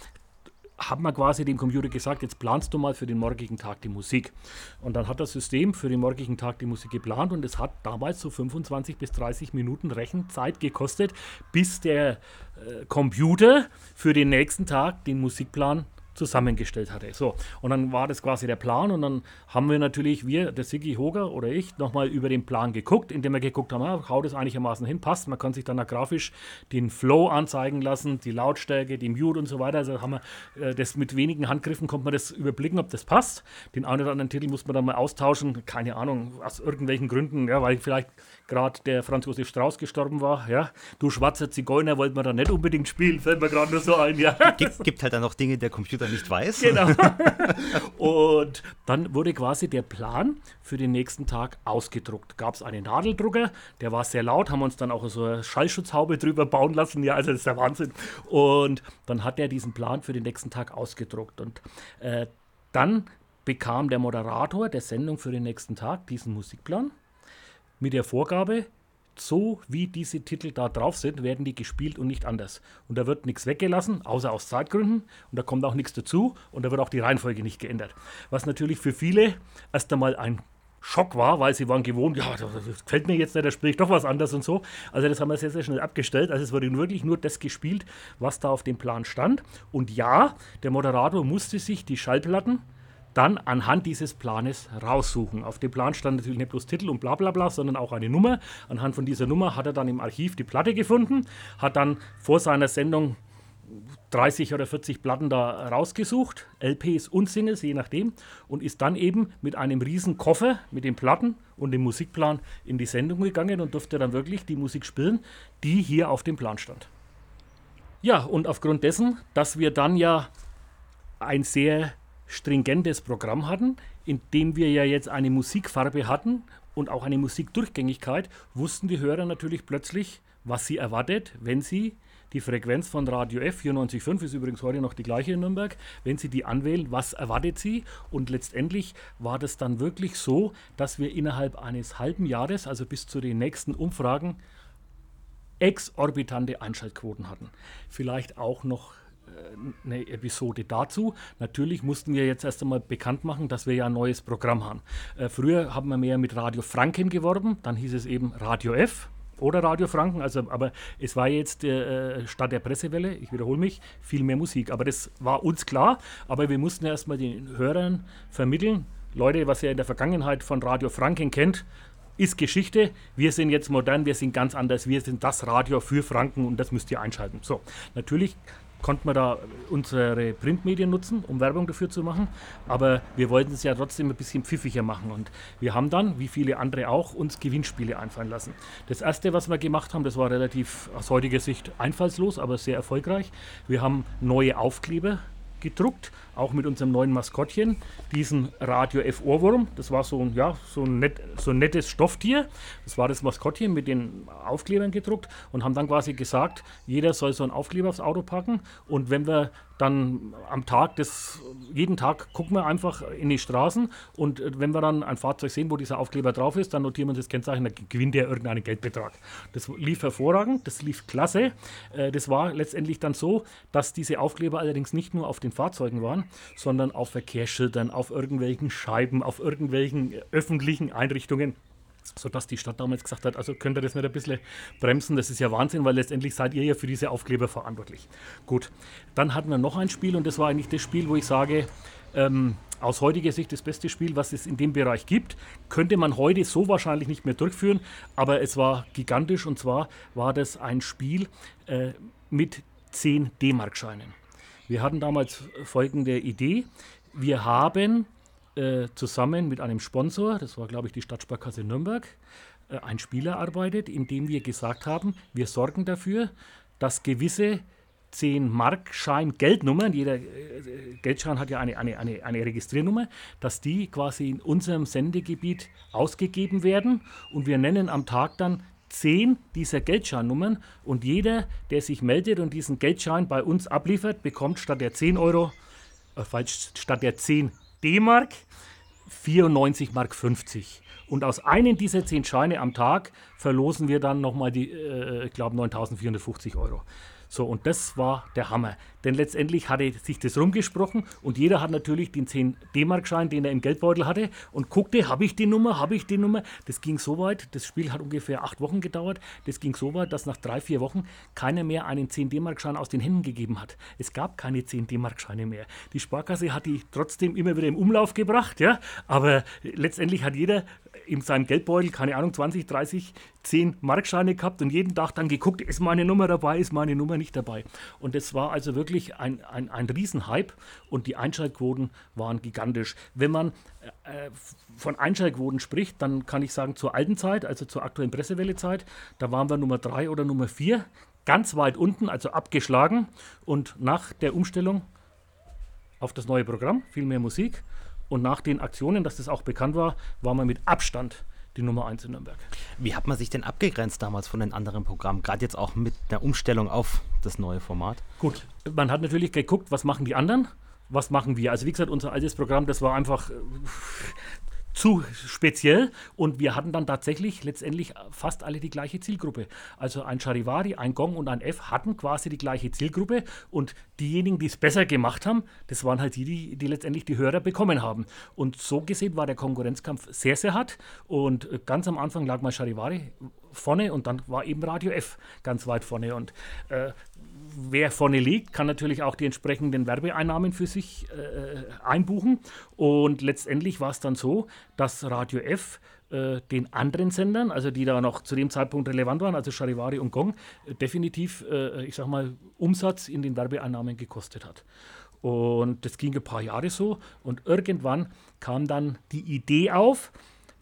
hat man quasi dem Computer gesagt, jetzt planst du mal für den morgigen Tag die Musik. Und dann hat das System für den morgigen Tag die Musik geplant und es hat damals so 25 bis 30 Minuten Rechenzeit gekostet, bis der äh, Computer für den nächsten Tag den Musikplan zusammengestellt hatte. So, und dann war das quasi der Plan und dann haben wir natürlich, wir, der Sigi Hoger oder ich, nochmal über den Plan geguckt, indem wir geguckt haben, ah, haut es einigermaßen hin, passt. Man kann sich dann grafisch den Flow anzeigen lassen, die Lautstärke, die Mute und so weiter. Also haben wir äh, das mit wenigen Handgriffen konnte man das überblicken, ob das passt. Den einen oder anderen Titel muss man dann mal austauschen, keine Ahnung, aus irgendwelchen Gründen, ja, weil vielleicht gerade der Franz Josef Strauß gestorben war, ja. Du schwarzer Zigeuner wollte man da nicht unbedingt spielen, fällt mir gerade nur so ein, ja. Gibt, gibt halt dann noch Dinge, der Computer nicht weiß. Genau. Und dann wurde quasi der Plan für den nächsten Tag ausgedruckt. Gab es einen Nadeldrucker, der war sehr laut, haben uns dann auch so eine Schallschutzhaube drüber bauen lassen, ja, also das ist der Wahnsinn. Und dann hat er diesen Plan für den nächsten Tag ausgedruckt. Und äh, dann bekam der Moderator der Sendung für den nächsten Tag diesen Musikplan mit der Vorgabe, so wie diese Titel da drauf sind, werden die gespielt und nicht anders. Und da wird nichts weggelassen, außer aus Zeitgründen. Und da kommt auch nichts dazu. Und da wird auch die Reihenfolge nicht geändert. Was natürlich für viele erst einmal ein Schock war, weil sie waren gewohnt, ja, das gefällt mir jetzt nicht, da spiele ich doch was anderes und so. Also das haben wir sehr, sehr schnell abgestellt. Also es wurde wirklich nur das gespielt, was da auf dem Plan stand. Und ja, der Moderator musste sich die Schallplatten dann anhand dieses Planes raussuchen. Auf dem Plan stand natürlich nicht bloß Titel und bla bla bla, sondern auch eine Nummer. Anhand von dieser Nummer hat er dann im Archiv die Platte gefunden, hat dann vor seiner Sendung 30 oder 40 Platten da rausgesucht, LPs und Singles, je nachdem, und ist dann eben mit einem riesen Koffer mit den Platten und dem Musikplan in die Sendung gegangen und durfte dann wirklich die Musik spielen, die hier auf dem Plan stand. Ja, und aufgrund dessen, dass wir dann ja ein sehr stringentes Programm hatten, in dem wir ja jetzt eine Musikfarbe hatten und auch eine Musikdurchgängigkeit, wussten die Hörer natürlich plötzlich, was sie erwartet, wenn sie die Frequenz von Radio F 94.5 ist übrigens heute noch die gleiche in Nürnberg. Wenn Sie die anwählen, was erwartet Sie? Und letztendlich war das dann wirklich so, dass wir innerhalb eines halben Jahres, also bis zu den nächsten Umfragen, exorbitante Einschaltquoten hatten. Vielleicht auch noch eine Episode dazu. Natürlich mussten wir jetzt erst einmal bekannt machen, dass wir ja ein neues Programm haben. Äh, früher haben wir mehr mit Radio Franken geworben, dann hieß es eben Radio F oder Radio Franken, also, aber es war jetzt äh, statt der Pressewelle, ich wiederhole mich, viel mehr Musik. Aber das war uns klar, aber wir mussten erstmal den Hörern vermitteln, Leute, was ihr in der Vergangenheit von Radio Franken kennt, ist Geschichte. Wir sind jetzt modern, wir sind ganz anders. Wir sind das Radio für Franken und das müsst ihr einschalten. So, natürlich konnte man da unsere Printmedien nutzen, um Werbung dafür zu machen. Aber wir wollten es ja trotzdem ein bisschen pfiffiger machen. Und wir haben dann, wie viele andere auch, uns Gewinnspiele einfallen lassen. Das erste, was wir gemacht haben, das war relativ aus heutiger Sicht einfallslos, aber sehr erfolgreich. Wir haben neue Aufkleber gedruckt, auch mit unserem neuen Maskottchen, diesen Radio F Ohrwurm. Das war so ein, ja, so ein, net, so ein nettes Stofftier. Das war das Maskottchen mit den Aufklebern gedruckt und haben dann quasi gesagt, jeder soll so einen Aufkleber aufs Auto packen und wenn wir dann am Tag, das, jeden Tag gucken wir einfach in die Straßen und wenn wir dann ein Fahrzeug sehen, wo dieser Aufkleber drauf ist, dann notieren wir das Kennzeichen, dann gewinnt er irgendeinen Geldbetrag. Das lief hervorragend, das lief klasse. Äh, das war letztendlich dann so, dass diese Aufkleber allerdings nicht nur auf den Fahrzeugen waren, sondern auf Verkehrsschildern, auf irgendwelchen Scheiben, auf irgendwelchen öffentlichen Einrichtungen sodass die Stadt damals gesagt hat, also könnt ihr das nicht ein bisschen bremsen, das ist ja Wahnsinn, weil letztendlich seid ihr ja für diese Aufkleber verantwortlich. Gut, dann hatten wir noch ein Spiel und das war eigentlich das Spiel, wo ich sage, ähm, aus heutiger Sicht das beste Spiel, was es in dem Bereich gibt. Könnte man heute so wahrscheinlich nicht mehr durchführen, aber es war gigantisch und zwar war das ein Spiel äh, mit 10 D-Mark-Scheinen. Wir hatten damals folgende Idee. Wir haben äh, zusammen mit einem Sponsor, das war glaube ich die Stadtsparkasse Nürnberg, äh, ein Spiel erarbeitet, in dem wir gesagt haben, wir sorgen dafür, dass gewisse 10 Markschein Geldnummern, jeder äh, Geldschein hat ja eine, eine, eine, eine Registriernummer, dass die quasi in unserem Sendegebiet ausgegeben werden und wir nennen am Tag dann 10 dieser Geldscheinnummern und jeder, der sich meldet und diesen Geldschein bei uns abliefert, bekommt statt der 10 Euro, äh, falsch, statt der 10 D-Mark 94 Mark 50. Und aus einem dieser 10 Scheine am Tag verlosen wir dann nochmal die, äh, ich glaube, 9450 Euro. So, und das war der Hammer. Denn letztendlich hatte sich das rumgesprochen und jeder hat natürlich den 10 D-Mark-Schein, den er im Geldbeutel hatte und guckte, habe ich die Nummer, habe ich die Nummer. Das ging so weit, das Spiel hat ungefähr acht Wochen gedauert. Das ging so weit, dass nach drei, vier Wochen keiner mehr einen 10 D-Mark-Schein aus den Händen gegeben hat. Es gab keine 10 D-Mark-Scheine mehr. Die Sparkasse hat die trotzdem immer wieder im Umlauf gebracht, ja, aber letztendlich hat jeder in seinem Geldbeutel, keine Ahnung, 20, 30, 10 Markscheine gehabt und jeden Tag dann geguckt, ist meine Nummer dabei, ist meine Nummer nicht dabei. Und das war also wirklich ein, ein, ein Riesenhype und die Einschaltquoten waren gigantisch. Wenn man äh, von Einschaltquoten spricht, dann kann ich sagen, zur alten Zeit, also zur aktuellen Pressewelle-Zeit, da waren wir Nummer 3 oder Nummer 4, ganz weit unten, also abgeschlagen. Und nach der Umstellung auf das neue Programm, viel mehr Musik, und nach den Aktionen, dass das auch bekannt war, war man mit Abstand die Nummer 1 in Nürnberg. Wie hat man sich denn abgegrenzt damals von den anderen Programmen, gerade jetzt auch mit der Umstellung auf das neue Format? Gut, man hat natürlich geguckt, was machen die anderen, was machen wir. Also wie gesagt, unser altes Programm, das war einfach äh, zu speziell und wir hatten dann tatsächlich letztendlich fast alle die gleiche Zielgruppe. Also ein Charivari, ein Gong und ein F hatten quasi die gleiche Zielgruppe und diejenigen, die es besser gemacht haben, das waren halt die, die, die letztendlich die Hörer bekommen haben. Und so gesehen war der Konkurrenzkampf sehr, sehr hart und ganz am Anfang lag mal Charivari vorne und dann war eben Radio F ganz weit vorne und äh, wer vorne liegt, kann natürlich auch die entsprechenden Werbeeinnahmen für sich äh, einbuchen. Und letztendlich war es dann so, dass Radio F äh, den anderen Sendern, also die da noch zu dem Zeitpunkt relevant waren, also Charivari und Gong, äh, definitiv, äh, ich sag mal, Umsatz in den Werbeeinnahmen gekostet hat. Und das ging ein paar Jahre so. Und irgendwann kam dann die Idee auf,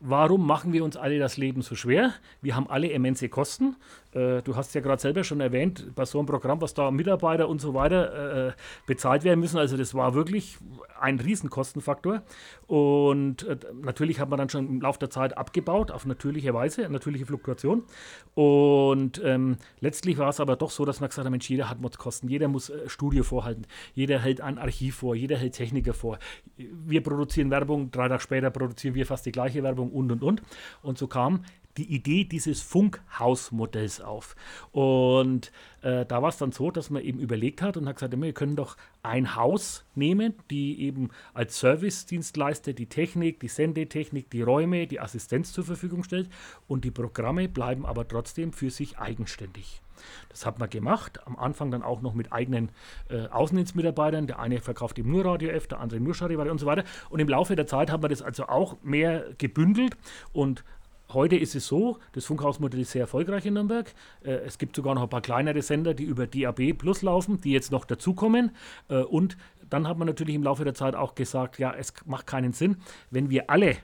warum machen wir uns alle das Leben so schwer? Wir haben alle immense Kosten. Äh, du hast ja gerade selber schon erwähnt, bei so einem Programm, was da Mitarbeiter und so weiter äh, bezahlt werden müssen. Also das war wirklich ein Riesenkostenfaktor. Und äh, natürlich hat man dann schon im Laufe der Zeit abgebaut, auf natürliche Weise, natürliche Fluktuation. Und ähm, letztlich war es aber doch so, dass man gesagt hat, Mensch, jeder hat Kosten, jeder muss äh, Studio vorhalten, jeder hält ein Archiv vor, jeder hält Techniker vor. Wir produzieren Werbung, drei Tage später produzieren wir fast die gleiche Werbung und, und, und. Und so kam die Idee dieses Funkhausmodells auf. Und äh, da war es dann so, dass man eben überlegt hat und hat gesagt, wir können doch ein Haus nehmen, die eben als Service-Dienstleister die Technik, die Sendetechnik, die Räume, die Assistenz zur Verfügung stellt und die Programme bleiben aber trotzdem für sich eigenständig. Das hat man gemacht, am Anfang dann auch noch mit eigenen äh, Außendienstmitarbeitern. Der eine verkauft eben nur Radio F, der andere nur Charivari und so weiter. Und im Laufe der Zeit haben wir das also auch mehr gebündelt und Heute ist es so, das Funkhausmodell ist sehr erfolgreich in Nürnberg. Äh, es gibt sogar noch ein paar kleinere Sender, die über DAB Plus laufen, die jetzt noch dazukommen. Äh, und dann hat man natürlich im Laufe der Zeit auch gesagt, ja, es macht keinen Sinn, wenn wir alle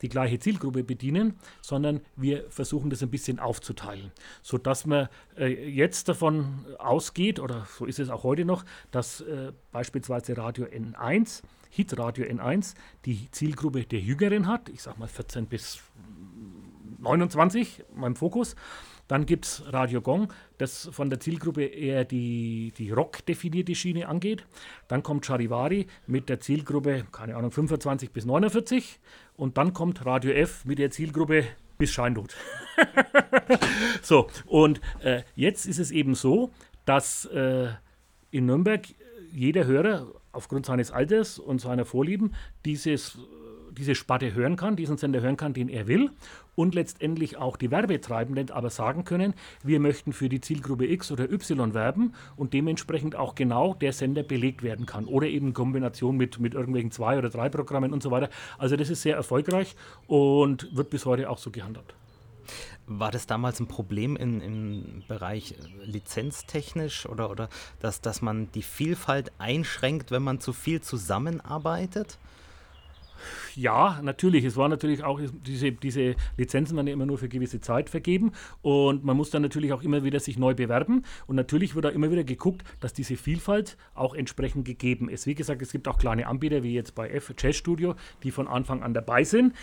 die gleiche Zielgruppe bedienen, sondern wir versuchen das ein bisschen aufzuteilen, sodass man äh, jetzt davon ausgeht, oder so ist es auch heute noch, dass beispielsweise Radio N1, Hitradio N1, die Zielgruppe der Jüngeren hat, ich sage mal 14 bis 29, meinem Fokus. Dann gibt es Radio Gong, das von der Zielgruppe eher die, die Rock-definierte Schiene angeht. Dann kommt Charivari mit der Zielgruppe, keine Ahnung, 25 bis 49. Und dann kommt Radio F mit der Zielgruppe bis Scheindot. so, und äh, jetzt ist es eben so, dass äh, in Nürnberg jeder Hörer aufgrund seines Alters und seiner Vorlieben dieses diese Sparte hören kann, diesen Sender hören kann, den er will und letztendlich auch die Werbetreibenden aber sagen können, wir möchten für die Zielgruppe X oder Y werben und dementsprechend auch genau der Sender belegt werden kann oder eben in Kombination mit, mit irgendwelchen zwei oder drei Programmen und so weiter. Also das ist sehr erfolgreich und wird bis heute auch so gehandhabt. War das damals ein Problem in, im Bereich lizenztechnisch oder, oder dass, dass man die Vielfalt einschränkt, wenn man zu viel zusammenarbeitet? Ja, natürlich. Es war natürlich auch, diese, diese Lizenzen waren ja immer nur für gewisse Zeit vergeben und man muss dann natürlich auch immer wieder sich neu bewerben und natürlich wird da immer wieder geguckt, dass diese Vielfalt auch entsprechend gegeben ist. Wie gesagt, es gibt auch kleine Anbieter wie jetzt bei F Jazz Studio, die von Anfang an dabei sind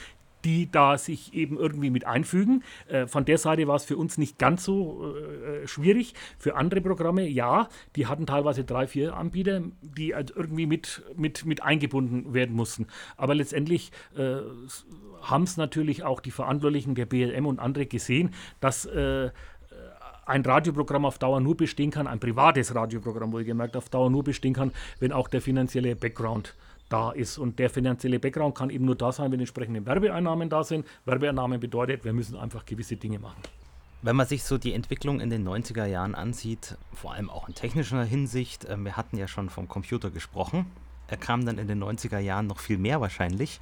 die da sich eben irgendwie mit einfügen. Äh, von der Seite war es für uns nicht ganz so äh, schwierig. Für andere Programme, ja, die hatten teilweise drei, vier Anbieter, die halt irgendwie mit, mit, mit eingebunden werden mussten. Aber letztendlich äh, haben es natürlich auch die Verantwortlichen der BLM und andere gesehen, dass äh, ein Radioprogramm auf Dauer nur bestehen kann, ein privates Radioprogramm wohlgemerkt auf Dauer nur bestehen kann, wenn auch der finanzielle Background äh, da ist. Und der finanzielle Background kann eben nur da sein, wenn entsprechende Werbeeinnahmen da sind. Werbeeinnahmen bedeutet, wir müssen einfach gewisse Dinge machen. Wenn man sich so die Entwicklung in den 90er Jahren ansieht, vor allem auch in technischer Hinsicht, äh, wir hatten ja schon vom Computer gesprochen, er kam dann in den 90er Jahren noch viel mehr wahrscheinlich.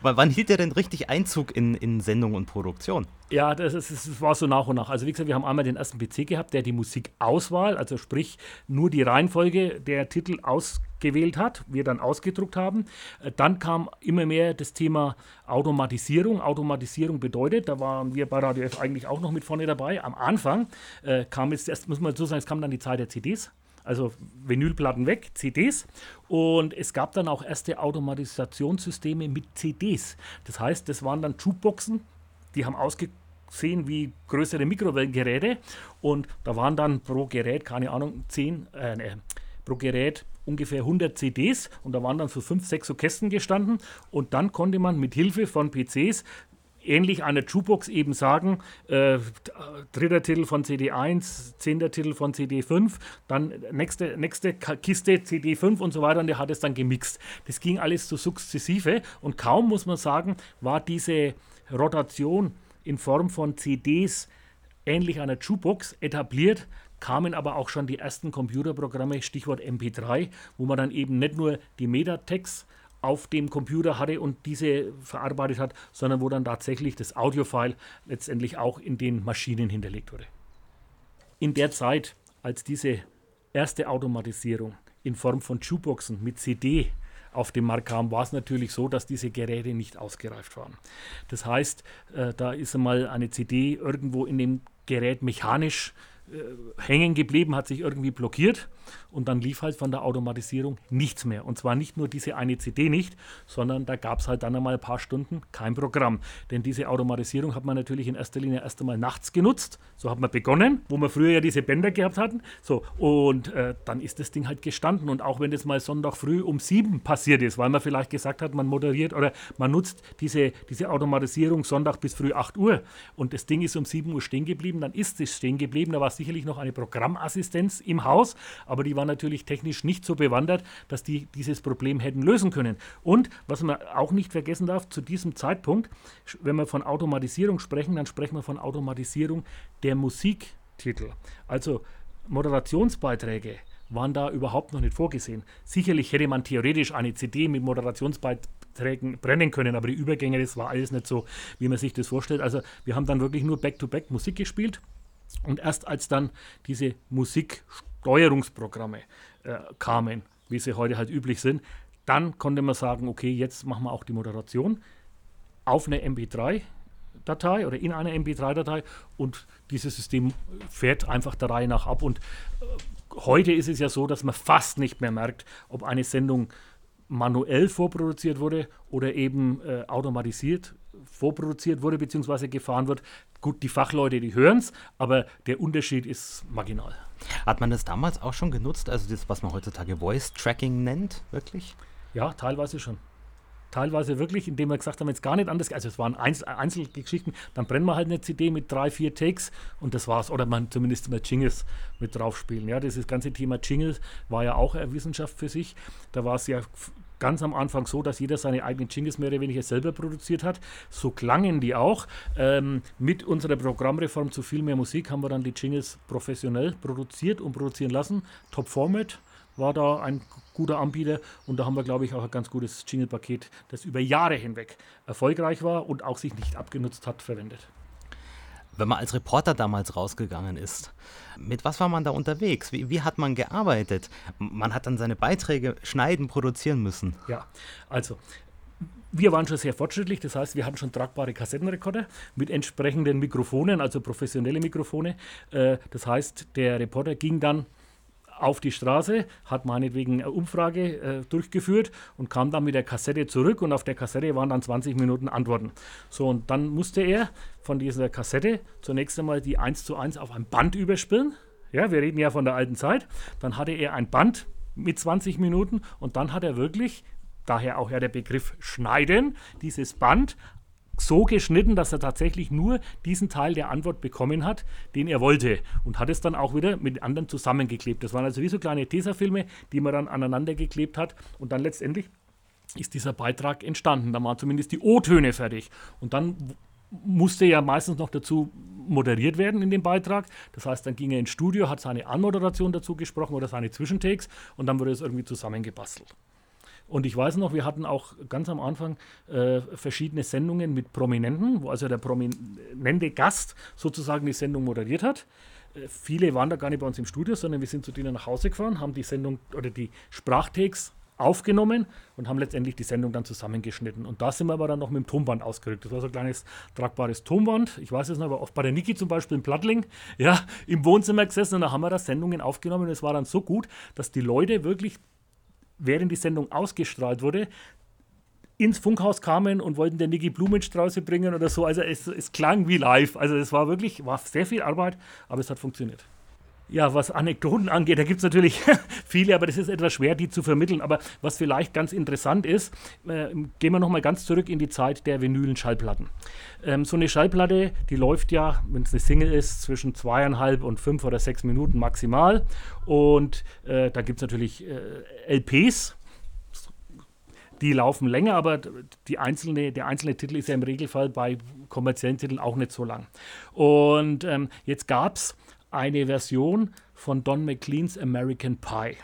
Aber wann hielt er denn richtig Einzug in, in Sendung und Produktion? Ja, das, ist, das war so nach und nach. Also wie gesagt, wir haben einmal den ersten PC gehabt, der die Musikauswahl, also sprich nur die Reihenfolge der Titel ausgewählt hat, wir dann ausgedruckt haben. Dann kam immer mehr das Thema Automatisierung. Automatisierung bedeutet, da waren wir bei Radio F eigentlich auch noch mit vorne dabei. Am Anfang äh, kam jetzt erst, muss man so sagen, es kam dann die Zeit der CDs also Vinylplatten weg, CDs. Und es gab dann auch erste Automatisationssysteme mit CDs. Das heißt, das waren dann Jukeboxen, die haben ausgesehen wie größere Mikrowellengeräte. Und da waren dann pro Gerät, keine Ahnung, 10, äh, ne, pro Gerät ungefähr 100 CDs und da waren dann so fünf, sechs so Kästen gestanden und dann konnte man mit Hilfe von PCs ähnlich einer Jukebox eben sagen, äh, dritter Titel von CD1, zehnter Titel von CD5, dann nächste, nächste Kiste CD5 und so weiter und der hat es dann gemixt. Das ging alles so sukzessive und kaum, muss man sagen, war diese Rotation in Form von CDs ähnlich einer Jukebox etabliert, kamen aber auch schon die ersten Computerprogramme, Stichwort MP3, wo man dann eben nicht nur die Metatext auf dem Computer hatte und diese verarbeitet hat, sondern wo dann tatsächlich das Audiofile letztendlich auch in den Maschinen hinterlegt wurde. In der Zeit, als diese erste Automatisierung in Form von Jukeboxen mit CD auf den Markt kam, war es natürlich so, dass diese Geräte nicht ausgereift waren. Das heißt, äh, da ist einmal eine CD irgendwo in dem Gerät mechanisch hängen geblieben, hat sich irgendwie blockiert und dann lief halt von der Automatisierung nichts mehr. Und zwar nicht nur diese eine CD nicht, sondern da gab es halt dann einmal ein paar Stunden kein Programm. Denn diese Automatisierung hat man natürlich in erster Linie erst einmal nachts genutzt. So hat man begonnen, wo wir früher ja diese Bänder gehabt hatten. So, und äh, dann ist das Ding halt gestanden. Und auch wenn das mal Sonntag früh um sieben passiert ist, weil man vielleicht gesagt hat, man moderiert oder man nutzt diese, diese Automatisierung Sonntag bis früh 8 Uhr und das Ding ist um 7 Uhr stehen geblieben, dann ist es stehen geblieben. Da war sicherlich noch eine Programmassistenz im Haus, aber die war natürlich technisch nicht so bewandert, dass die dieses Problem hätten lösen können. Und was man auch nicht vergessen darf, zu diesem Zeitpunkt, wenn wir von Automatisierung sprechen, dann sprechen wir von Automatisierung der Musiktitel. Also Moderationsbeiträge waren da überhaupt noch nicht vorgesehen. Sicherlich hätte man theoretisch eine CD mit Moderationsbeiträgen brennen können, aber die Übergänge, das war alles nicht so, wie man sich das vorstellt. Also wir haben dann wirklich nur Back-to-Back -Back Musik gespielt und erst als dann diese Musiksteuerungsprogramme äh, kamen, wie sie heute halt üblich sind, dann konnte man sagen, okay, jetzt machen wir auch die Moderation auf eine MP3-Datei oder in einer MP3-Datei und dieses System fährt einfach der Reihe nach ab. Und äh, heute ist es ja so, dass man fast nicht mehr merkt, ob eine Sendung manuell vorproduziert wurde oder eben äh, automatisiert vorproduziert wurde bzw. gefahren wird. Gut, die Fachleute, die hören es, aber der Unterschied ist marginal. Hat man das damals auch schon genutzt, also das, was man heutzutage Voice Tracking nennt, wirklich? Ja, teilweise schon. Teilweise wirklich, indem wir gesagt haben, jetzt gar nicht anders, also es waren Einzel Einzelgeschichten, dann brennen wir halt eine CD mit drei, vier Takes und das war's. Oder man zumindest mal Jingles mit drauf spielen. Ja, das ganze Thema Jingles war ja auch eine Wissenschaft für sich. Da war es ja ganz am Anfang so, dass jeder seine eigenen Jingles mehr oder weniger selber produziert hat. So klangen die auch. Ähm, mit unserer Programmreform zu viel mehr Musik haben wir dann die Jingles professionell produziert und produzieren lassen. Top Format war da ein guter Anbieter und da haben wir, glaube ich, auch ein ganz gutes Jingle-Paket, das über Jahre hinweg erfolgreich war und auch sich nicht abgenutzt hat, verwendet wenn man als Reporter damals rausgegangen ist, mit was war man da unterwegs? Wie, wie, hat man gearbeitet? Man hat dann seine Beiträge schneiden, produzieren müssen. Ja, also wir waren schon sehr fortschrittlich, das heißt, wir hatten schon tragbare Kassettenrekorder mit entsprechenden Mikrofonen, also professionelle Mikrofone. Äh, das heißt, der Reporter ging dann auf die Straße, hat meinetwegen eine Umfrage äh, durchgeführt und kam dann mit der Kassette zurück und auf der Kassette waren dann 20 Minuten Antworten. So, und dann musste er von dieser Kassette zunächst einmal die 1 zu 1 auf ein Band überspielen. Ja, wir reden ja von der alten Zeit. Dann hatte er ein Band mit 20 Minuten und dann hat er wirklich daher auch ja der Begriff schneiden, dieses Band so geschnitten, dass er tatsächlich nur diesen Teil der Antwort bekommen hat, den er wollte. Und hat es dann auch wieder mit anderen zusammengeklebt. Das waren also wie so kleine Tesafilme, die man dann aneinander geklebt hat. Und dann letztendlich ist dieser Beitrag entstanden. Da waren zumindest die O-Töne fertig. Und dann musste ja meistens noch dazu moderiert werden in dem Beitrag. Das heißt, dann ging er ins Studio, hat seine Anmoderation dazu gesprochen oder seine Zwischentakes und dann wurde es irgendwie zusammengebastelt. Und ich weiß noch, wir hatten auch ganz am Anfang äh, verschiedene Sendungen mit Prominenten, wo also der prominente Gast sozusagen die Sendung moderiert hat. Äh, viele waren da gar nicht bei uns im Studio, sondern wir sind zu denen nach Hause gefahren, haben die Sendung oder die Sprachtakes aufgenommen und haben letztendlich die Sendung dann zusammengeschnitten. Und da sind wir aber dann noch mit dem Tonband ausgerückt. Das war so ein kleines tragbares Tonband. Ich weiß es noch, aber oft bei der Niki zum Beispiel in Plattling, ja, im Wohnzimmer gesessen und da haben wir da Sendungen aufgenommen und es war dann so gut, dass die Leute wirklich während die Sendung ausgestrahlt wurde, ins Funkhaus kamen und wollten der Niki Blumenstrauße bringen oder so. Also es, es klang wie live. Also es war wirklich, war sehr viel Arbeit, aber es hat funktioniert. Ja, was Anekdoten angeht, da gibt es natürlich viele, aber das ist etwas schwer, die zu vermitteln. Aber was vielleicht ganz interessant ist, äh, gehen wir nochmal ganz zurück in die Zeit der vinylen Schallplatten. Ähm, so eine Schallplatte, die läuft ja, wenn es eine Single ist, zwischen zweieinhalb und fünf oder sechs Minuten maximal. Und äh, da gibt es natürlich äh, LPs, die laufen länger, aber die einzelne, der einzelne Titel ist ja im Regelfall bei kommerziellen Titeln auch nicht so lang. Und ähm, jetzt gab es eine Version von Don McLeans American Pie.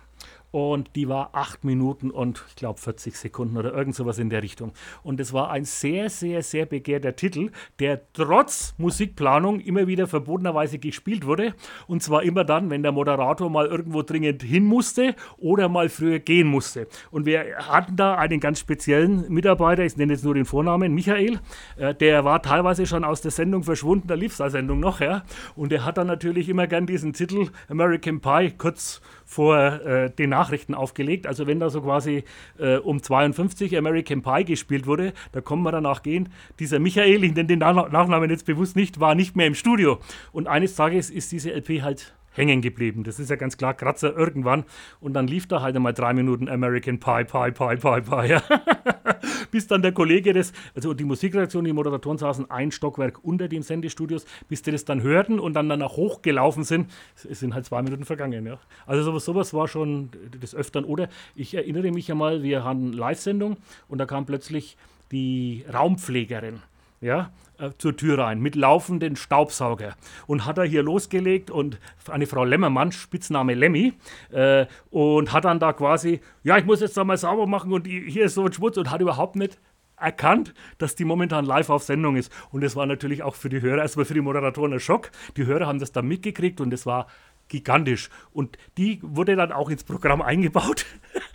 Und die war acht Minuten und ich glaube 40 Sekunden oder irgend sowas in der Richtung. Und es war ein sehr, sehr, sehr begehrter Titel, der trotz Musikplanung immer wieder verbotenerweise gespielt wurde. Und zwar immer dann, wenn der Moderator mal irgendwo dringend hin musste oder mal früher gehen musste. Und wir hatten da einen ganz speziellen Mitarbeiter, ich nenne jetzt nur den Vornamen, Michael, äh, der war teilweise schon aus der Sendung verschwunden, da lief es Sendung noch, ja. Und er hat dann natürlich immer gern diesen Titel American Pie kurz vor äh, den Nachrichten aufgelegt. Also wenn da so quasi äh, um 52 American Pie gespielt wurde, da kommen wir danach gehen. Dieser Michael, ich nenne den Nachnamen jetzt bewusst nicht, war nicht mehr im Studio. Und eines Tages ist diese LP halt hängen geblieben. Das ist ja ganz klar, Kratzer irgendwann. Und dann lief da halt einmal drei Minuten American Pie, Pie, Pie, Pie, Pie. Ja. bis dann der Kollege das, also die Musikredaktion, die Moderatoren saßen ein Stockwerk unter den Sendestudios, bis die das dann hörten und dann danach hochgelaufen sind, es sind halt zwei Minuten vergangen. Ja. Also sowas, sowas war schon des Öfteren. Oder ich erinnere mich einmal, wir hatten Live-Sendung und da kam plötzlich die Raumpflegerin ja, äh, zur Tür rein mit laufenden Staubsauger und hat er hier losgelegt und eine Frau Lemmermann, Spitzname Lemmy, äh, und hat dann da quasi, ja, ich muss jetzt da mal sauber machen und hier ist so ein Schmutz und hat überhaupt nicht erkannt, dass die momentan live auf Sendung ist. Und das war natürlich auch für die Hörer, erstmal für die Moderatoren ein Schock. Die Hörer haben das dann mitgekriegt und es war gigantisch. Und die wurde dann auch ins Programm eingebaut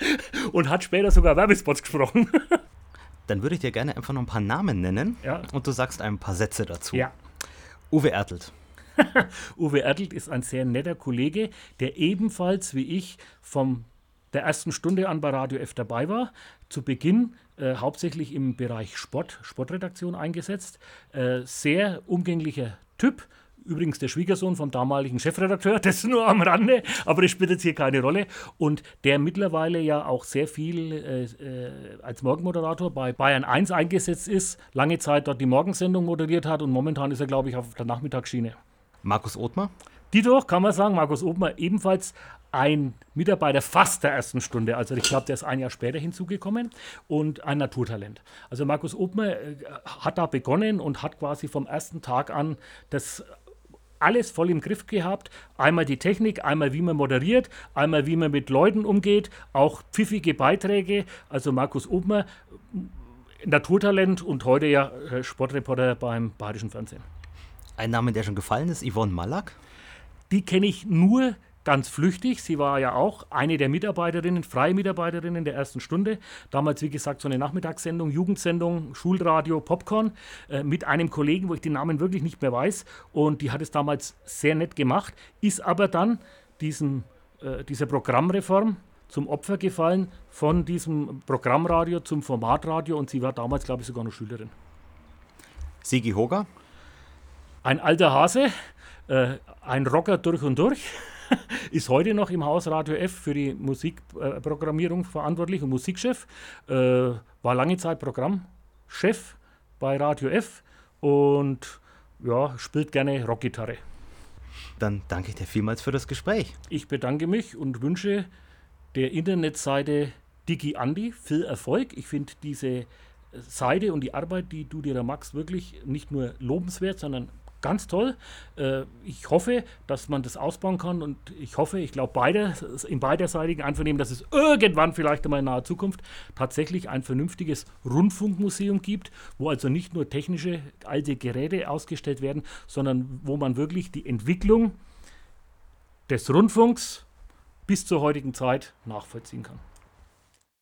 und hat später sogar Werbespots gesprochen. Dann würde ich dir gerne einfach noch ein paar Namen nennen ja. und du sagst ein paar Sätze dazu. Ja. Uwe Ertelt. Uwe Ertelt ist ein sehr netter Kollege, der ebenfalls wie ich vom der ersten Stunde an bei Radio F dabei war. Zu Beginn äh, hauptsächlich im Bereich Sport, Sportredaktion eingesetzt. Äh, sehr umgänglicher Typ, Übrigens der Schwiegersohn vom damaligen Chefredakteur, das nur am Rande, aber das spielt jetzt hier keine Rolle. Und der mittlerweile ja auch sehr viel äh, äh, als Morgenmoderator bei Bayern 1 eingesetzt ist, lange Zeit dort die Morgensendung moderiert hat und momentan ist er, glaube ich, auf der Nachmittagsschiene. Markus Othmar? Die doch, kann man sagen, Markus Othmar ebenfalls ein Mitarbeiter fast der ersten Stunde, also ich glaube, der ist ein Jahr später hinzugekommen und ein Naturtalent. Also Markus Obmer äh, hat da begonnen und hat quasi vom ersten Tag an das alles voll im Griff gehabt. Einmal die Technik, einmal wie man moderiert, einmal wie man mit Leuten umgeht, auch pfiffige Beiträge. Also Markus Obmer, Naturtalent und heute ja äh, Sportreporter beim Bayerischen Fernsehen. Ein Name, der schon gefallen ist, Yvonne Malak. Die kenne ich nur ganz flüchtig. Sie war ja auch eine der Mitarbeiterinnen, freie Mitarbeiterinnen der ersten Stunde. Damals, wie gesagt, so eine Nachmittagssendung, Jugendsendung, Schulradio, Popcorn äh, mit einem Kollegen, wo ich den Namen wirklich nicht mehr weiß. Und die hat es damals sehr nett gemacht, ist aber dann diesem, äh, dieser Programmreform zum Opfer gefallen von diesem Programmradio zum Formatradio und sie war damals, glaube ich, sogar noch Schülerin. Sigi Hoger? Ein alter Hase, äh, ein Rocker durch und durch. ist heute noch im Haus Radio F für die Musikprogrammierung verantwortlich und Musikchef. Äh, war lange Zeit Programmchef bei Radio F und ja, spielt gerne Rockgitarre. Dann danke ich dir vielmals für das Gespräch. Ich bedanke mich und wünsche der Internetseite Digi Andi viel Erfolg. Ich finde diese Seite und die Arbeit, die du dir da machst, wirklich nicht nur lobenswert, sondern ganz toll. Äh, ich hoffe, dass man das ausbauen kann und ich hoffe, ich glaube beide, in beiderseitigen Einvernehmen, dass es irgendwann vielleicht einmal in naher Zukunft tatsächlich ein vernünftiges Rundfunkmuseum gibt, wo also nicht nur technische alte Geräte ausgestellt werden, sondern wo man wirklich die Entwicklung des Rundfunks bis zur heutigen Zeit nachvollziehen kann.